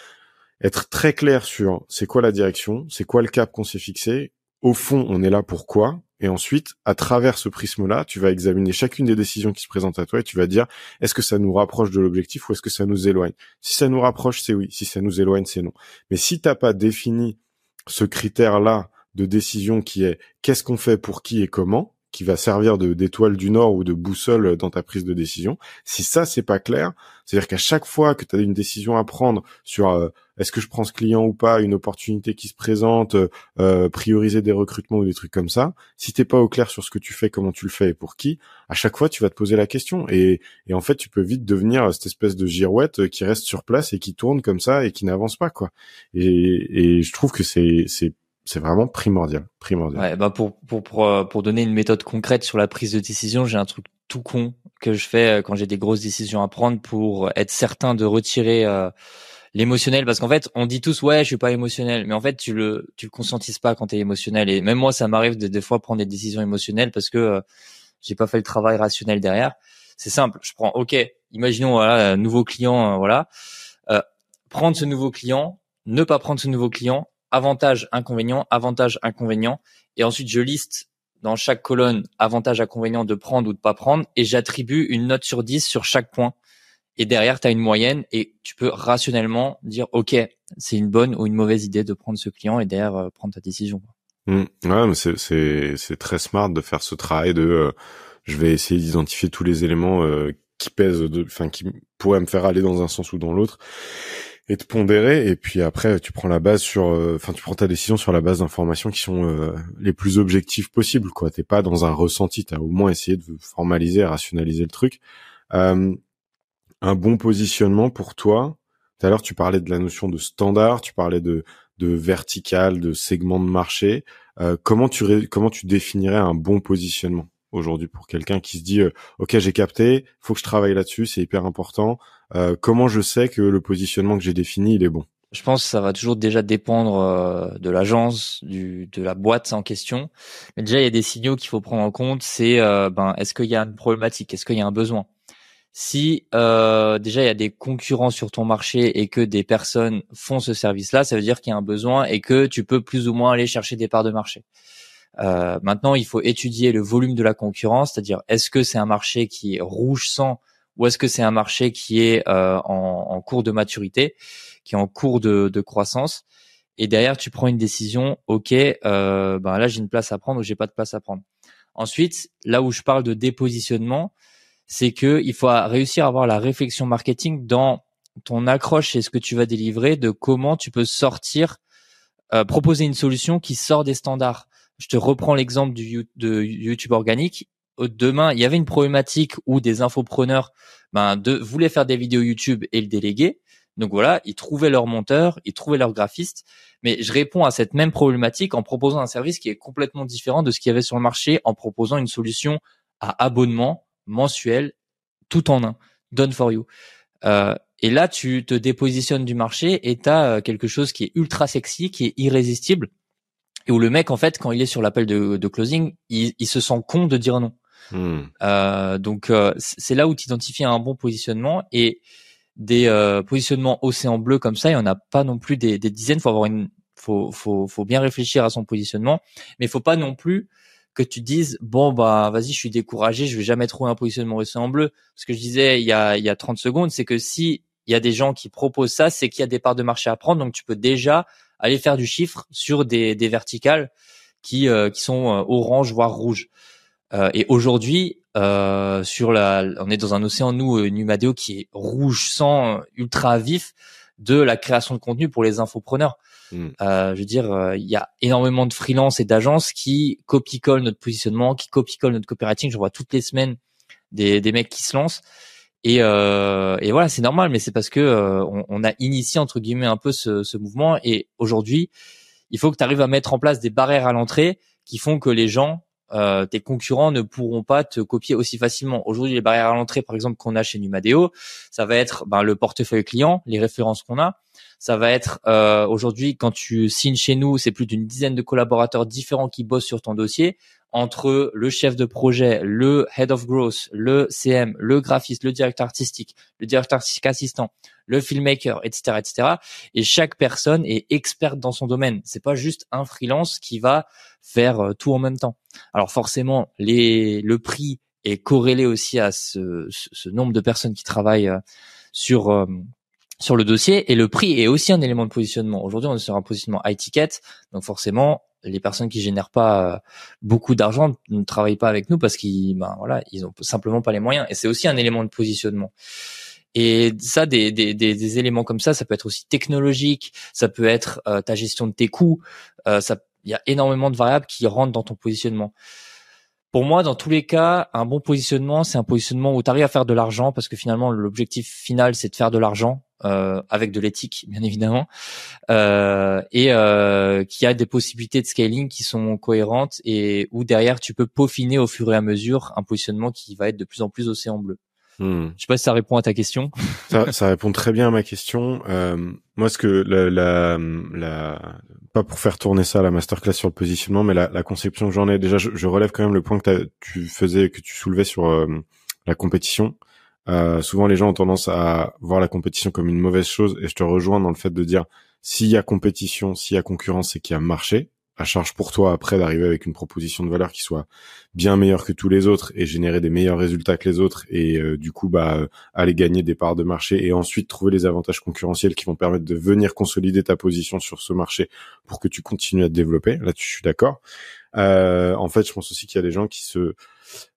être très clair sur c'est quoi la direction, c'est quoi le cap qu'on s'est fixé, au fond, on est là pour quoi, et ensuite, à travers ce prisme-là, tu vas examiner chacune des décisions qui se présentent à toi et tu vas dire, est-ce que ça nous rapproche de l'objectif ou est-ce que ça nous éloigne? Si ça nous rapproche, c'est oui. Si ça nous éloigne, c'est non. Mais si t'as pas défini ce critère-là de décision qui est qu'est-ce qu'on fait pour qui et comment, qui va servir de d'étoile du Nord ou de boussole dans ta prise de décision. Si ça c'est pas clair, c'est-à-dire qu'à chaque fois que tu as une décision à prendre sur euh, est-ce que je prends ce client ou pas, une opportunité qui se présente, euh, prioriser des recrutements ou des trucs comme ça, si t'es pas au clair sur ce que tu fais, comment tu le fais et pour qui, à chaque fois tu vas te poser la question et, et en fait tu peux vite devenir cette espèce de girouette qui reste sur place et qui tourne comme ça et qui n'avance pas quoi. Et, et je trouve que c'est c'est c'est vraiment primordial, primordial. Ouais, bah pour, pour pour euh, pour donner une méthode concrète sur la prise de décision, j'ai un truc tout con que je fais euh, quand j'ai des grosses décisions à prendre pour être certain de retirer euh, l'émotionnel. Parce qu'en fait, on dit tous ouais, je suis pas émotionnel, mais en fait, tu le tu le conscientises pas quand tu es émotionnel. Et même moi ça m'arrive de des fois prendre des décisions émotionnelles parce que j'ai pas fait le travail rationnel derrière. C'est simple, je prends OK, imaginons voilà, nouveau client voilà, prendre ce nouveau client, ne pas prendre ce nouveau client avantage, inconvénient, avantage, inconvénient. Et ensuite, je liste dans chaque colonne avantage, inconvénient de prendre ou de pas prendre et j'attribue une note sur 10 sur chaque point. Et derrière, tu as une moyenne et tu peux rationnellement dire, OK, c'est une bonne ou une mauvaise idée de prendre ce client et derrière euh, prendre ta décision. Mmh. Ouais, mais c'est très smart de faire ce travail de, euh, je vais essayer d'identifier tous les éléments euh, qui pèsent, enfin, qui pourraient me faire aller dans un sens ou dans l'autre et de pondérer et puis après tu prends la base sur euh, enfin tu prends ta décision sur la base d'informations qui sont euh, les plus objectives possibles quoi. T'es pas dans un ressenti t'as au moins essayé de formaliser rationaliser le truc. Euh, un bon positionnement pour toi. Tout à l'heure tu parlais de la notion de standard tu parlais de de vertical de segment de marché. Comment tu comment tu définirais un bon positionnement aujourd'hui pour quelqu'un qui se dit euh, ok j'ai capté, faut que je travaille là-dessus, c'est hyper important. Euh, comment je sais que le positionnement que j'ai défini il est bon? Je pense que ça va toujours déjà dépendre euh, de l'agence, de la boîte en question. Mais déjà il y a des signaux qu'il faut prendre en compte. C'est ben est-ce qu'il y a une problématique, est-ce qu'il y a un besoin? Si déjà il y a des concurrents sur ton marché et que des personnes font ce service-là, ça veut dire qu'il y a un besoin et que tu peux plus ou moins aller chercher des parts de marché. Euh, maintenant, il faut étudier le volume de la concurrence, c'est-à-dire est-ce que c'est un marché qui est rouge sang ou est-ce que c'est un marché qui est euh, en, en, cours de maturité, qui est en cours de, de croissance? Et derrière, tu prends une décision. Ok, euh, ben là j'ai une place à prendre ou j'ai pas de place à prendre. Ensuite, là où je parle de dépositionnement, c'est que il faut réussir à avoir la réflexion marketing dans ton accroche et ce que tu vas délivrer, de comment tu peux sortir, euh, proposer une solution qui sort des standards je te reprends l'exemple de YouTube organique. Demain, il y avait une problématique où des infopreneurs ben, de, voulaient faire des vidéos YouTube et le déléguer. Donc voilà, ils trouvaient leur monteur, ils trouvaient leur graphiste, mais je réponds à cette même problématique en proposant un service qui est complètement différent de ce qu'il y avait sur le marché, en proposant une solution à abonnement mensuel, tout en un, done for you. Euh, et là, tu te dépositionnes du marché et tu as euh, quelque chose qui est ultra sexy, qui est irrésistible, et où le mec en fait quand il est sur l'appel de, de, closing, il, il, se sent con de dire non. Hmm. Euh, donc euh, c'est là où tu identifies un bon positionnement et des euh, positionnements océan bleu comme ça, il y en a pas non plus des, des dizaines. Faut avoir une, faut, faut, faut bien réfléchir à son positionnement, mais faut pas non plus que tu dises bon bah vas-y je suis découragé, je vais jamais trouver un positionnement océan bleu. Ce que je disais il y a il y a 30 secondes, c'est que si il y a des gens qui proposent ça, c'est qu'il y a des parts de marché à prendre, donc tu peux déjà aller faire du chiffre sur des, des verticales qui, euh, qui sont euh, orange voire rouge. Euh, et aujourd'hui, sur la, on est dans un océan nous Numadeo qui est rouge sang ultra vif. de la création de contenu pour les infopreneurs. Hmm. Euh, je veux dire, euh, il y a énormément de freelance et d'agences qui copie-collent notre positionnement, qui copie-collent notre copywriting. Je vois toutes les semaines des, des mecs qui se lancent. Et, euh, et voilà, c'est normal, mais c'est parce que euh, on, on, a initié entre guillemets un peu ce, ce mouvement. Et aujourd'hui, il faut que tu arrives à mettre en place des barrières à l'entrée qui font que les gens euh, tes concurrents ne pourront pas te copier aussi facilement. Aujourd'hui, les barrières à l'entrée, par exemple, qu'on a chez Numadeo, ça va être ben, le portefeuille client, les références qu'on a. Ça va être euh, aujourd'hui quand tu signes chez nous, c'est plus d'une dizaine de collaborateurs différents qui bossent sur ton dossier entre le chef de projet, le head of growth, le CM, le graphiste, le directeur artistique, le directeur artistique assistant, le filmmaker, etc., etc. Et chaque personne est experte dans son domaine. C'est pas juste un freelance qui va faire euh, tout en même temps. Alors forcément, les, le prix est corrélé aussi à ce, ce nombre de personnes qui travaillent euh, sur euh, sur le dossier et le prix est aussi un élément de positionnement. Aujourd'hui, on est sur un positionnement high ticket, donc forcément, les personnes qui génèrent pas euh, beaucoup d'argent ne travaillent pas avec nous parce qu'ils ben voilà ils ont simplement pas les moyens. Et c'est aussi un élément de positionnement. Et ça des, éléments comme ça ça peut être aussi technologique ça peut être euh, ta gestion de tes coûts euh, ça il y a énormément de variables qui rentrent dans ton positionnement. Pour moi, dans tous les cas, un bon positionnement, c'est un positionnement où tu arrives à faire de l'argent parce que finalement, l'objectif final, c'est de faire de l'argent euh, avec de l'éthique bien évidemment euh, et euh, qui a des possibilités de scaling qui sont cohérentes et où derrière tu peux peaufiner au fur et à mesure un positionnement qui va être de plus en plus océan bleu. Hmm. Je sais pas si ça répond à ta question. Ça, ça répond très bien à ma question. Euh, moi, ce que la, la, la, pas pour faire tourner ça la masterclass sur le positionnement, mais la, la conception que j'en ai déjà, je, je, relève quand même le point que tu faisais, que tu soulevais sur euh, la compétition. Euh, souvent, les gens ont tendance à voir la compétition comme une mauvaise chose, et je te rejoins dans le fait de dire s'il y a compétition, s'il y a concurrence, c'est qu'il y a marché. À charge pour toi après d'arriver avec une proposition de valeur qui soit bien meilleure que tous les autres et générer des meilleurs résultats que les autres et euh, du coup bah euh, aller gagner des parts de marché et ensuite trouver les avantages concurrentiels qui vont permettre de venir consolider ta position sur ce marché pour que tu continues à te développer. Là, je suis d'accord. Euh, en fait, je pense aussi qu'il y a des gens qui se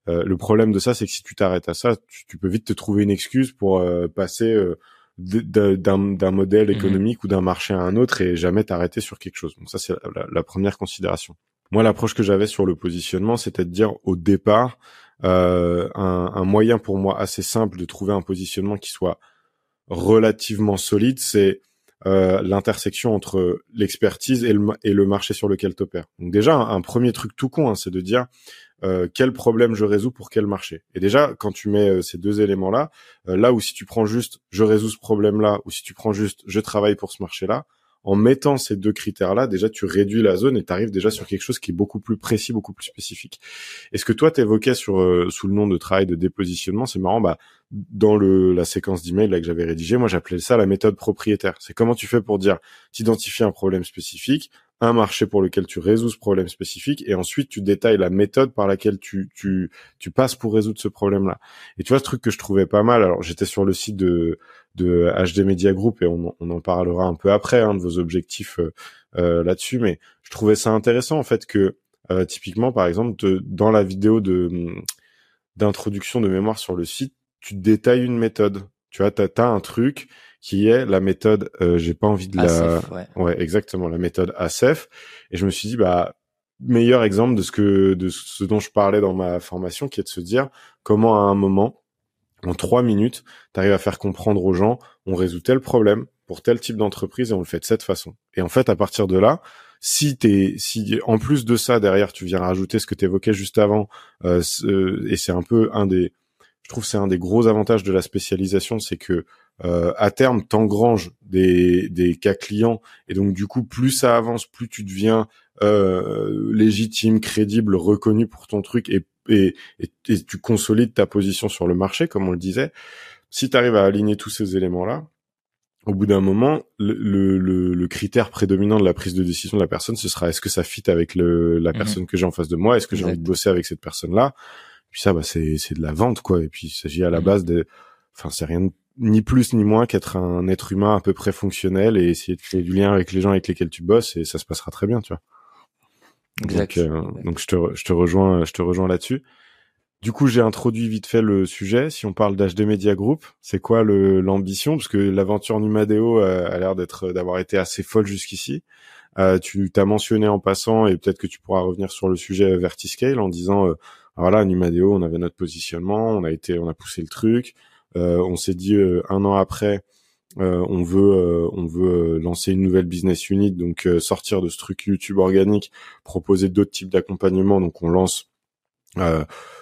euh, le problème de ça, c'est que si tu t'arrêtes à ça, tu, peux vite te trouver une excuse pour euh, passer euh, d'un modèle mhm. économique ou d'un marché à un autre et jamais t'arrêter sur quelque chose. Donc ça, c'est la, première considération. Moi, l'approche que j'avais sur le positionnement, c'était de dire au départ, un, un, moyen pour moi assez simple de trouver un positionnement qui soit relativement solide, c'est euh, l'intersection entre l'expertise et le, et le marché sur lequel tu opères. Donc déjà, un, premier truc tout con, hein, c'est de dire euh, quel problème je résous pour quel marché. Et déjà, quand tu mets euh, ces deux éléments-là, euh, là où si tu prends juste je résous ce problème-là, ou si tu prends juste je travaille pour ce marché-là, en mettant ces deux critères-là, déjà tu réduis la zone et tu arrives déjà sur quelque chose qui est beaucoup plus précis, beaucoup plus spécifique. Et ce que toi t'évoquais sur sous le nom de travail de dépositionnement, c'est marrant. Bah dans le la séquence d'email là que j'avais rédigée, moi j'appelais ça la méthode propriétaire. C'est comment tu fais pour dire t'identifies un problème spécifique, un marché pour lequel tu résous ce problème spécifique et ensuite tu détailles la méthode par laquelle tu tu tu passes pour résoudre ce problème-là. Et tu vois ce truc que je trouvais pas mal. Alors j'étais sur le site de de HD Media Group et on, on en parlera un peu après hein, de vos objectifs euh, euh, là-dessus, mais je trouvais ça intéressant en fait que euh, typiquement par exemple dans la vidéo de d'introduction de mémoire sur le site, tu détailles une méthode. Tu vois, t'as as un truc qui est la méthode, euh, j'ai pas envie de la, ouais. exactement, la méthode ASEF. Et je me suis dit, bah, meilleur exemple de ce que, de ce dont je parlais dans ma formation, qui est de se dire comment à un moment, en trois minutes, tu arrives à faire comprendre aux gens, on résout tel problème pour tel type d'entreprise et on le fait de cette façon. Et en fait, à partir de là, si t'es, si en plus de ça derrière, tu viens rajouter ce que tu évoquais juste avant, euh, et c'est un peu un des, je trouve c'est un des gros avantages de la spécialisation, c'est que euh, à terme, t'engranges des, des cas clients et donc du coup, plus ça avance, plus tu deviens euh, légitime, crédible, reconnu pour ton truc et, et, et, tu consolides ta position sur le marché, comme on le disait. Si tu arrives à aligner tous ces éléments-là, au bout d'un moment, le, le, le, critère prédominant de la prise de décision de la personne, ce sera est-ce que ça fit avec le, la mhm. personne que j'ai en face de moi, est-ce que j'ai envie de bosser avec cette personne-là? Puis ça, bah, c'est, c'est de la vente, quoi. Et puis il s'agit à la mhm. base de, enfin, c'est rien de ni plus ni moins qu'être un être humain à peu près fonctionnel et essayer de créer du lien avec les gens avec lesquels tu bosses et ça se passera très bien, tu vois. Donc, euh, donc je te je te rejoins je te rejoins là-dessus. Du coup, j'ai introduit vite fait le sujet. Si on parle d'HD Media Group, c'est quoi l'ambition? Parce que l'aventure Numadeo a l'air d'être d'avoir été assez folle jusqu'ici. Euh, tu t'as mentionné en passant, et peut-être que tu pourras revenir sur le sujet Vertiscale en disant, euh, voilà, Numadeo, on avait notre positionnement, on a été, on a poussé le truc. Euh, on s'est dit euh, un an après, euh, on veut on veut lancer une nouvelle business unit, donc sortir de ce truc YouTube organique, proposer d'autres types d'accompagnement. Donc on lance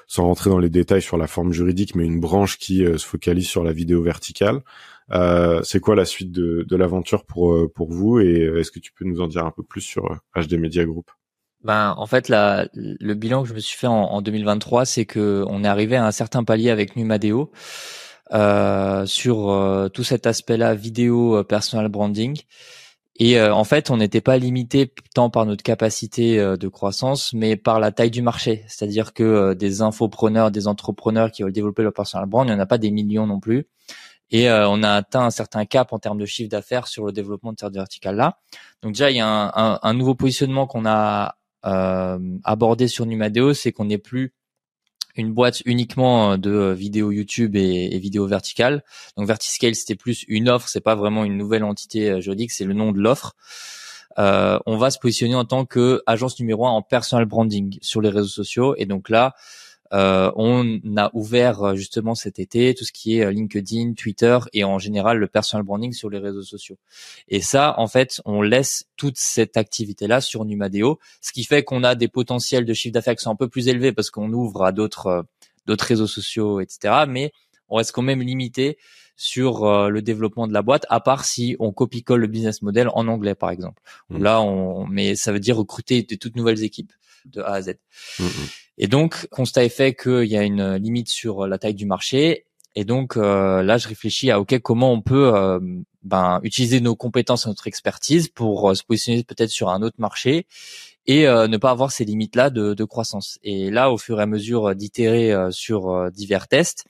sans rentrer dans les détails sur la forme juridique, mais une branche qui se focalise sur la vidéo verticale. C'est quoi la suite de, de l'aventure pour pour vous? Et est-ce que tu peux nous en dire un peu plus sur HD Media Group? Ben, en fait, la, le bilan que je me suis fait en, en 2023, c'est que on est arrivé à un certain palier avec Numadeo. Euh, sur euh, tout cet aspect-là vidéo euh, personal branding. Et en fait, on n'était pas limité tant par notre capacité de croissance, mais par la taille du marché. C'est-à-dire que des infopreneurs, des entrepreneurs qui veulent développer leur personal brand, il n'y en a pas des millions non plus. Et on a atteint un certain cap en termes de chiffre d'affaires sur le développement de cette verticale-là. Donc déjà, il y a un, un, un nouveau positionnement qu'on a abordé sur Numadeo, c'est qu'on n'est plus une boîte uniquement euh, de euh, vidéos YouTube et, et vidéos verticales. Donc Vertiscale, c'était plus une offre, c'est pas vraiment une nouvelle entité euh, juridique, c'est le nom de l'offre. Euh, on va se positionner en tant que agence numéro un en personal branding sur les réseaux sociaux. Et donc là, euh, on a ouvert euh, justement cet été tout ce qui est euh, LinkedIn, Twitter et en général le personal branding sur les réseaux sociaux. Et ça, en fait, on laisse toute cette activité-là sur Numadeo, ce qui fait qu'on a des potentiels de chiffre d'affaires qui sont un peu plus élevés parce qu'on ouvre à d'autres d'autres réseaux sociaux, etc. Mais on reste quand même limité sur le développement de la boîte, à part si on copie-colle le business model en anglais, par exemple. Mmh. Là, on, mais ça veut dire recruter de toutes nouvelles équipes de A à Z. Mmh, mmh. Et donc, constat est fait qu'il y a une limite sur la taille du marché. Et donc euh, là, je réfléchis à ok, comment on peut euh, ben, utiliser nos compétences et notre expertise pour euh, se positionner peut-être sur un autre marché et ne pas avoir ces limites-là de, de, croissance. Et là, au fur et à mesure d'itérer sur divers tests,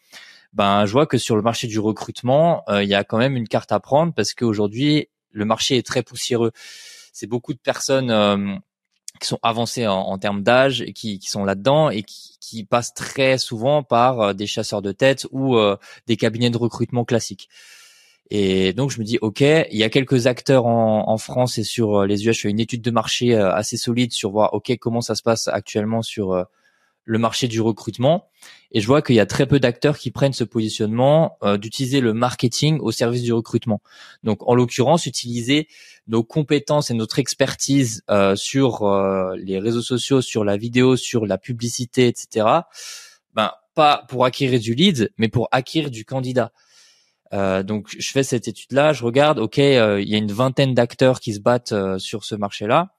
ben je vois que sur le marché du recrutement, il y a quand même une carte à prendre parce qu'aujourd'hui, le marché est très poussiéreux. C'est beaucoup de personnes qui sont avancés en, termes d'âge et qui, sont là-dedans et qui, passent très souvent par euh, des chasseurs de tête ou euh, des cabinets de recrutement classiques. Et donc je me dis ok, il y a quelques acteurs en, France et sur euh, les US. Je fais une étude de marché assez solide sur voir ok comment ça se passe actuellement sur le marché du recrutement et je vois qu'il y a très peu d'acteurs qui prennent ce positionnement euh, d'utiliser le marketing au service du recrutement. Donc en l'occurrence, utiliser nos compétences et notre expertise euh, sur euh, les réseaux sociaux, sur la vidéo, sur la publicité, etc. Ben pas pour acquérir du lead, mais pour acquérir du candidat. donc je fais cette étude-là, je regarde, ok, il y a une vingtaine d'acteurs qui se battent sur ce marché-là.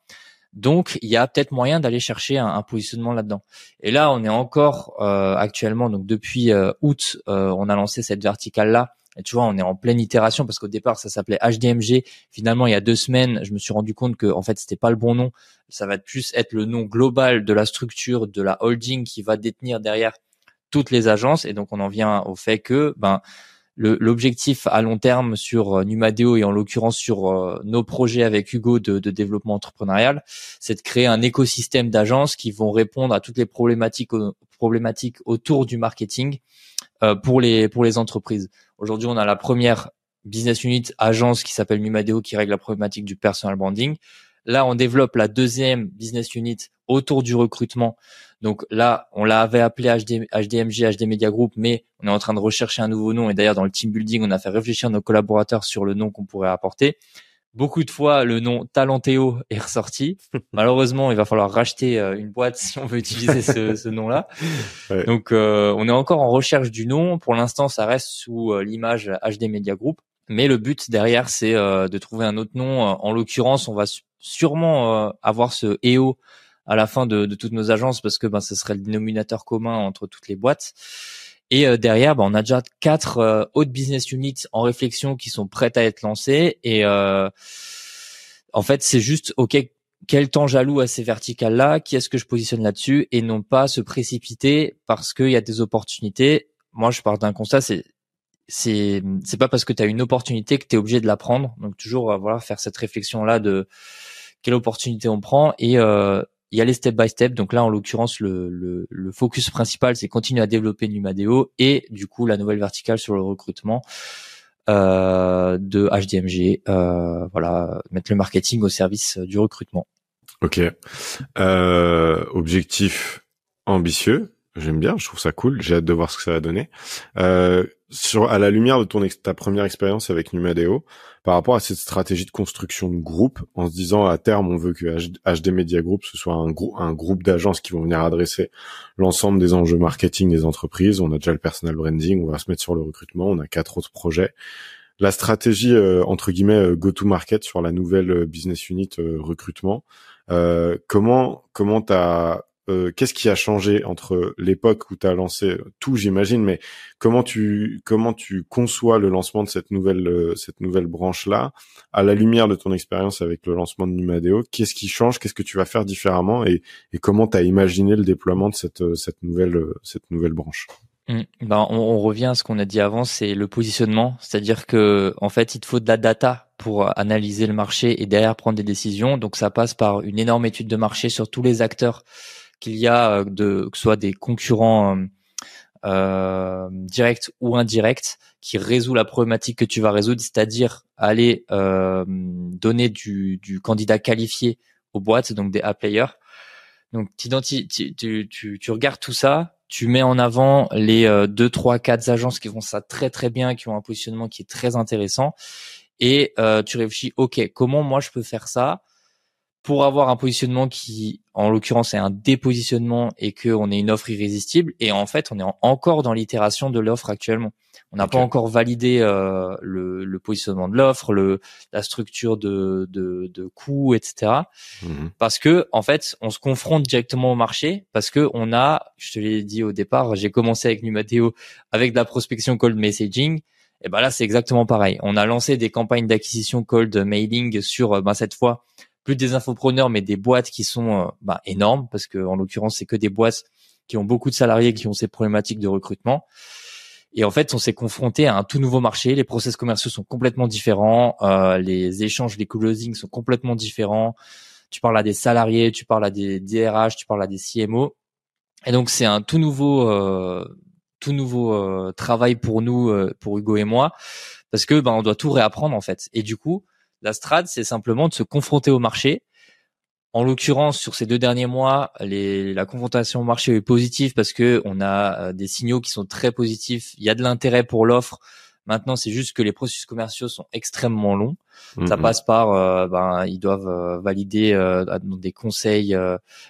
Donc, il y a peut-être moyen d'aller chercher un, positionnement là-dedans. Et là, on est encore euh, actuellement, donc depuis euh, août, euh, on a lancé cette verticale-là. Et tu vois, on est en pleine itération parce qu'au départ, ça s'appelait HDMG. Finalement, il y a deux semaines, je me suis rendu compte que en fait, c'était pas le bon nom. Ça va plus être le nom global de la structure, de la holding qui va détenir derrière toutes les agences. Et donc, on en vient au fait que, ben, l'objectif à long terme sur euh, Numadeo et en l'occurrence sur euh, nos projets avec Hugo de, développement entrepreneurial, c'est de créer un écosystème d'agences qui vont répondre à toutes les problématiques problématiques autour du marketing euh, pour les pour les entreprises. Aujourd'hui, on a la première business unit agence qui s'appelle Numadeo qui règle la problématique du personal branding. Là, on développe la deuxième business unit autour du recrutement. Donc là, on l'avait appelé HD, HDMG, HD Media Group, mais on est en train de rechercher un nouveau nom. Et d'ailleurs, dans le team building, on a fait réfléchir nos collaborateurs sur le nom qu'on pourrait apporter. Beaucoup de fois, le nom Talentéo est ressorti. Malheureusement, il va falloir racheter euh, une boîte si on veut utiliser ce, nom-là. Donc, euh, on est encore en recherche du nom. Pour l'instant, ça reste sous euh, l'image HD Media Group. Mais le but derrière, c'est de trouver un autre nom. En l'occurrence, on va sûrement avoir ce EO à la fin de, de, toutes nos agences parce que ben, ce serait le dénominateur commun entre toutes les boîtes. Et euh, derrière, ben, on a déjà quatre euh, autres business units en réflexion qui sont prêtes à être lancées. Et euh, en fait, c'est juste OK. Quel temps jaloux à ces verticales-là? Qui est-ce que je positionne là-dessus? Et non pas se précipiter parce qu'il y a des opportunités. Moi, je pars d'un constat, c'est c'est c'est pas parce que tu as une opportunité que tu es obligé de la prendre. Donc toujours voilà faire cette réflexion là de quelle opportunité on prend et euh, y aller step by step. Donc là, en l'occurrence, le, focus principal, c'est continuer à développer Numadeo et du coup la nouvelle verticale sur le recrutement euh, de HDMG. Euh, voilà, mettre le marketing au service du recrutement. Ok. Euh, objectif ambitieux. J'aime bien, je trouve ça cool. J'ai hâte de voir ce que ça va donner. Euh, sur à la lumière de ton ta première expérience avec Numadeo, par rapport à cette stratégie de construction de groupe, en se disant à terme on veut que HD Media Group ce soit un, groupe un groupe d'agences qui vont venir adresser l'ensemble des enjeux marketing des entreprises. On a déjà le personal branding, on va se mettre sur le recrutement, on a quatre autres projets. La stratégie euh, entre guillemets euh, go to market sur la nouvelle euh, business unit recrutement, comment comment t'as euh, qu'est-ce qui a changé entre l'époque où tu as lancé tout, j'imagine, mais comment tu comment tu conçois le lancement de cette nouvelle euh, cette nouvelle branche là à la lumière de ton expérience avec le lancement de Numadeo Qu'est-ce qui change? Qu'est-ce que tu vas faire différemment? Et, et comment tu as imaginé le déploiement de cette euh, cette nouvelle cette nouvelle branche? Mmh. ben, on, on, revient à ce qu'on a dit avant, c'est le positionnement, c'est-à-dire que en fait, il te faut de la data pour analyser le marché et derrière prendre des décisions. Donc ça passe par une énorme étude de marché sur tous les acteurs qu'il y a euh, que ce soit des concurrents euh, euh, directs ou indirects qui résout la problématique que tu vas résoudre, c'est-à-dire aller donner du, candidat qualifié aux boîtes, donc des A-players. Donc tu, regardes tout ça, tu mets en avant les euh, deux, trois, quatre agences qui font ça très très bien, qui ont un positionnement qui est très intéressant, et tu réfléchis, ok, comment moi je peux faire ça pour avoir un positionnement qui, en l'occurrence, est un dépositionnement et qu'on ait une offre irrésistible. Et en fait, on est encore dans l'itération de l'offre actuellement. On n'a pas encore validé euh, le, le, positionnement de l'offre, le la structure de, de, de coûts, etc. Mhm. Parce que en fait, on se confronte directement au marché parce que on a, je te l'ai dit au départ, j'ai commencé avec Numateo avec de la prospection cold messaging. Et ben là, c'est exactement pareil. On a lancé des campagnes d'acquisition cold mailing sur, ben cette fois, plus des infopreneurs, mais des boîtes qui sont euh, bah, énormes, parce que en l'occurrence, c'est que des boîtes qui ont beaucoup de salariés qui ont ces problématiques de recrutement. Et en fait, on s'est confronté à un tout nouveau marché. Les process commerciaux sont complètement différents. Euh, les échanges, les closings sont complètement différents. Tu parles à des salariés, tu parles à des DRH, tu parles à des CMO. Et donc, c'est un tout nouveau, euh, tout nouveau euh, travail pour nous, euh, pour Hugo et moi, parce que ben, on doit tout réapprendre en fait. Et du coup, la strade, c'est simplement de se confronter au marché. En l'occurrence, sur ces deux derniers mois, la confrontation au marché est positive parce que on a euh, des signaux qui sont très positifs. Il y a de l'intérêt pour l'offre. Maintenant, c'est juste que les processus commerciaux sont extrêmement longs. Ça mhm. passe par, euh, ben, ils doivent euh, valider des conseils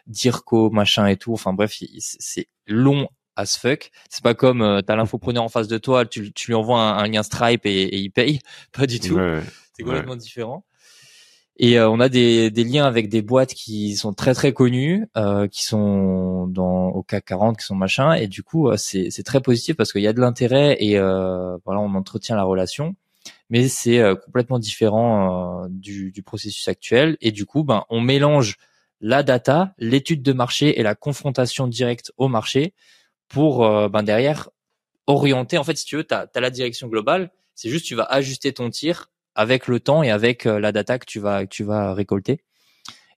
d'IRCO, machin et tout. Enfin bref, c'est long as fuck. C'est pas comme euh, t'as l'infopreneur en face de toi, tu, tu lui envoies un, lien Stripe et, et, il paye. Pas du tout. C'est complètement différent. Et euh, on a des, des, liens avec des boîtes qui sont très très connues, euh, qui sont dans au CAC 40, qui sont machin. Et du coup, euh, c'est très positif parce qu'il y a de l'intérêt et euh, voilà, on entretient la relation. Mais c'est complètement différent du, du, processus actuel. Et du coup, ben, on mélange la data, l'étude de marché et la confrontation directe au marché pour euh, ben derrière orienter. En fait, si tu veux, tu as, la direction globale. C'est juste tu vas ajuster ton tir avec le temps et avec euh, la data que tu vas que tu vas récolter.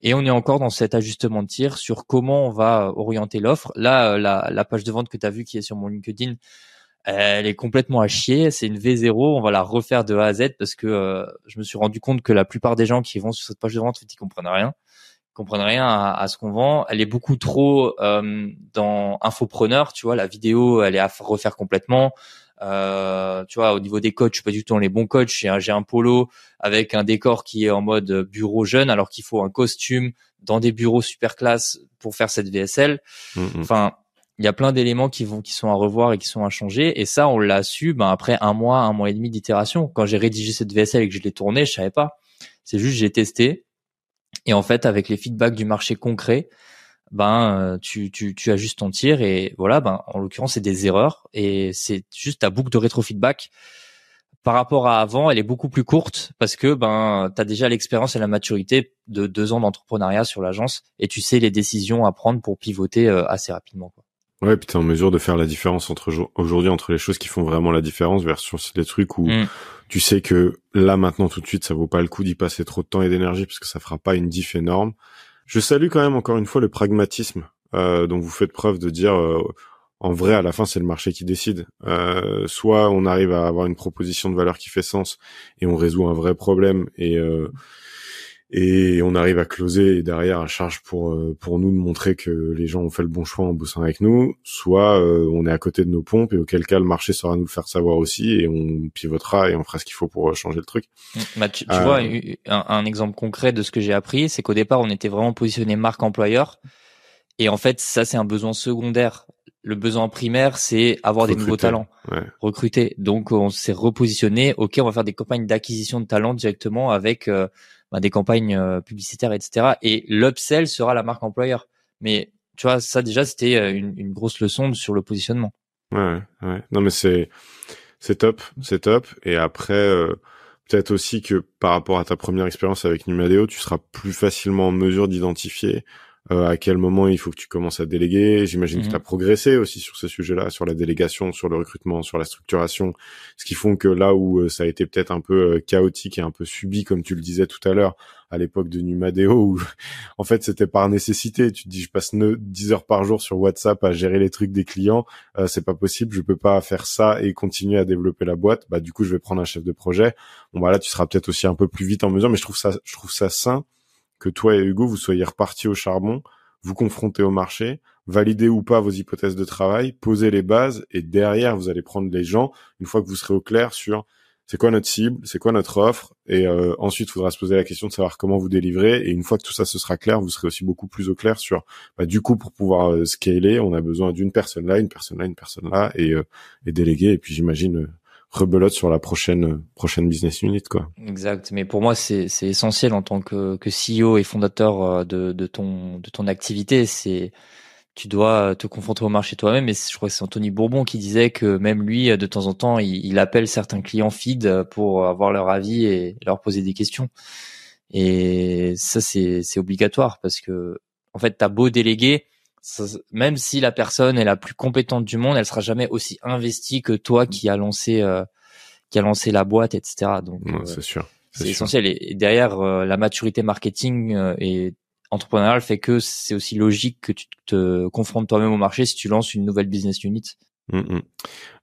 Et on est encore dans cet ajustement de tir sur comment on va orienter l'offre. Là, euh, la, la, page de vente que tu as vue qui est sur mon LinkedIn, elle est complètement à chier. C'est une V0. On va la refaire de A à Z parce que je me suis rendu compte que la plupart des gens qui vont sur cette page de vente, ils comprennent rien comprennent rien à, ce qu'on vend. Elle est beaucoup trop euh, dans infopreneur, tu vois. La vidéo, elle est à refaire complètement. Euh, tu vois, au niveau des coachs, je suis pas du tout dans les bons coachs. J'ai un, j'ai un polo avec un décor qui est en mode bureau jeune, alors qu'il faut un costume dans des bureaux super classe pour faire cette VSL. Mm-hmm. Enfin, il y a plein d'éléments qui vont, qui sont à revoir et qui sont à changer. Et ça, on l'a su, ben après un mois, un mois et demi d'itération. Quand j'ai rédigé cette VSL et que je l'ai tournée, je savais pas. C'est juste, j'ai testé et en fait, avec les feedbacks du marché concret, ben euh, tu, tu, tu ajustes ton tir et voilà, ben en l'occurrence c'est des erreurs et c'est juste ta boucle de rétrofeedback par rapport à avant, elle est beaucoup plus courte parce que ben tu as déjà l'expérience et la maturité de deux ans d'entrepreneuriat sur l'agence et tu sais les décisions à prendre pour pivoter euh, assez rapidement. Quoi. Ouais, puis t'es en mesure de faire la différence entre aujourd'hui entre les choses qui font vraiment la différence versus les trucs où mm. tu sais que là maintenant tout de suite ça vaut pas le coup d'y passer trop de temps et d'énergie parce que ça fera pas une diff énorme. Je salue quand même encore une fois le pragmatisme euh, dont vous faites preuve de dire euh, en vrai à la fin c'est le marché qui décide. Euh, soit on arrive à avoir une proposition de valeur qui fait sens et on résout un vrai problème et euh, et on arrive à closer et derrière à charge pour euh, pour nous de montrer que les gens ont fait le bon choix en bossant avec nous, soit euh, on est à côté de nos pompes et auquel cas le marché saura nous le faire savoir aussi et on pivotera et on fera ce qu'il faut pour euh, changer le truc. Bah, tu, vois un, un, exemple concret de ce que j'ai appris, c'est qu'au départ on était vraiment positionné marque employeur et en fait ça c'est un besoin secondaire. Le besoin primaire, c'est avoir des nouveaux talents, ouais. recruter. Donc on s'est repositionné. Ok, on va faire des campagnes d'acquisition de talents directement avec bah, des campagnes euh, publicitaires, etc. Et l'upsell sera la marque employeur. Mais tu vois, ça déjà, c'était euh, une, grosse leçon sur le positionnement. Ouais, ouais. Non, mais c'est c'est top, c'est top. Et après, euh, peut-être aussi que par rapport à ta première expérience avec Numadeo, tu seras plus facilement en mesure d'identifier euh, à quel moment il faut que tu commences à déléguer? J'imagine que tu as mhm. progressé aussi sur ce sujet-là, sur la délégation, sur le recrutement, sur la structuration, ce qui font que là où euh, ça a été peut-être un peu euh, chaotique et un peu subi, comme tu le disais tout à l'heure, à l'époque de Numadeo, où en fait c'était par nécessité. Tu te dis, je passe 10 heures par jour sur WhatsApp à gérer les trucs des clients, euh, c'est pas possible, je peux pas faire ça et continuer à développer la boîte. Bah du coup, je vais prendre un chef de projet. Bon bah là, tu seras peut-être aussi un peu plus vite en mesure, mais je trouve ça, je trouve ça sain que toi et Hugo, vous soyez repartis au charbon, vous confrontez au marché, validez ou pas vos hypothèses de travail, posez les bases et derrière, vous allez prendre les gens une fois que vous serez au clair sur c'est quoi notre cible, c'est quoi notre offre et euh, ensuite, il faudra se poser la question de savoir comment vous délivrez et une fois que tout ça ce sera clair, vous serez aussi beaucoup plus au clair sur bah, du coup pour pouvoir euh, scaler, on a besoin d'une personne là, une personne là, une personne là et, euh, et déléguer et puis j'imagine rebelote sur la prochaine prochaine business unit quoi. Exact, mais pour moi c'est c'est essentiel en tant que que CEO et fondateur euh, de de ton de ton activité, c'est tu dois te confronter au marché toi-même. Et je crois que c'est Anthony Bourbon qui disait que même lui, de temps en temps, il, appelle certains clients feed pour avoir leur avis et leur poser des questions. Et ça, c'est, c'est obligatoire parce que, en fait, t'as beau déléguer, même si la personne est la plus compétente du monde, elle sera jamais aussi investie que toi qui a lancé euh, qui a lancé la boîte, etc. Donc euh, c'est sûr. C'est essentiel. Et, derrière, euh, la maturité marketing et entrepreneuriale fait que c'est aussi logique que tu te confrontes toi-même au marché si tu lances une nouvelle business unit. Mmh,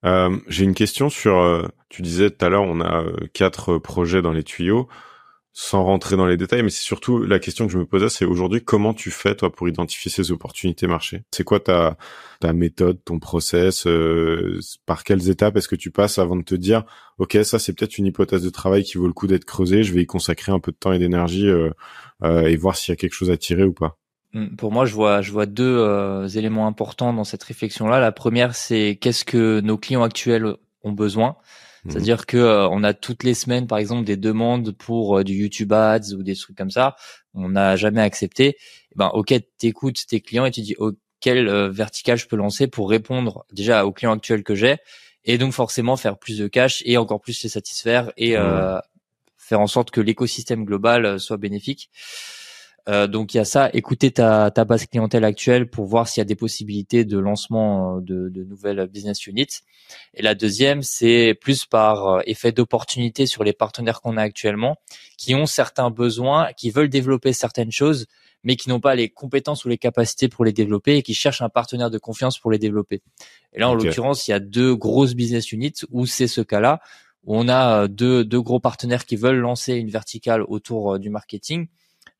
mmh. J'ai une question sur. tu disais tout à l'heure, on a quatre projets dans les tuyaux sans rentrer dans les détails, mais c'est surtout la question que je me posais, c'est aujourd'hui comment tu fais toi pour identifier ces opportunités marché? C'est quoi ta ta méthode, ton process euh, Par quelles étapes est-ce que tu passes avant de te dire, ok, ça c'est peut-être une hypothèse de travail qui vaut le coup d'être creusée, je vais y consacrer un peu de temps et d'énergie euh, euh, et voir s'il y a quelque chose à tirer ou pas? Hum, pour moi, je vois, je vois deux éléments importants dans cette réflexion-là. La première, c'est qu'est-ce que nos clients actuels ont besoin? Mhm. C'est-à-dire que euh, on a toutes les semaines, par exemple, des demandes pour euh, du YouTube Ads ou des trucs comme ça. On n'a jamais accepté. Eh ben, ok, t'écoutes tes clients et tu dis, oh, quel euh, vertical je peux lancer pour répondre déjà aux clients actuels que j'ai et donc forcément faire plus de cash et encore plus les satisfaire et faire en sorte que l'écosystème global soit bénéfique. Euh, donc il y a ça, écouter ta, ta base clientèle actuelle pour voir s'il y a des possibilités de lancement euh, de, de, nouvelles business units. Et la deuxième, c'est plus par euh, effet d'opportunité sur les partenaires qu'on a actuellement, qui ont certains besoins, qui veulent développer certaines choses, mais qui n'ont pas les compétences ou les capacités pour les développer et qui cherchent un partenaire de confiance pour les développer. Et là, en l'occurrence, il y a deux grosses business units où c'est ce cas-là, où on a deux, deux gros partenaires qui veulent lancer une verticale autour du marketing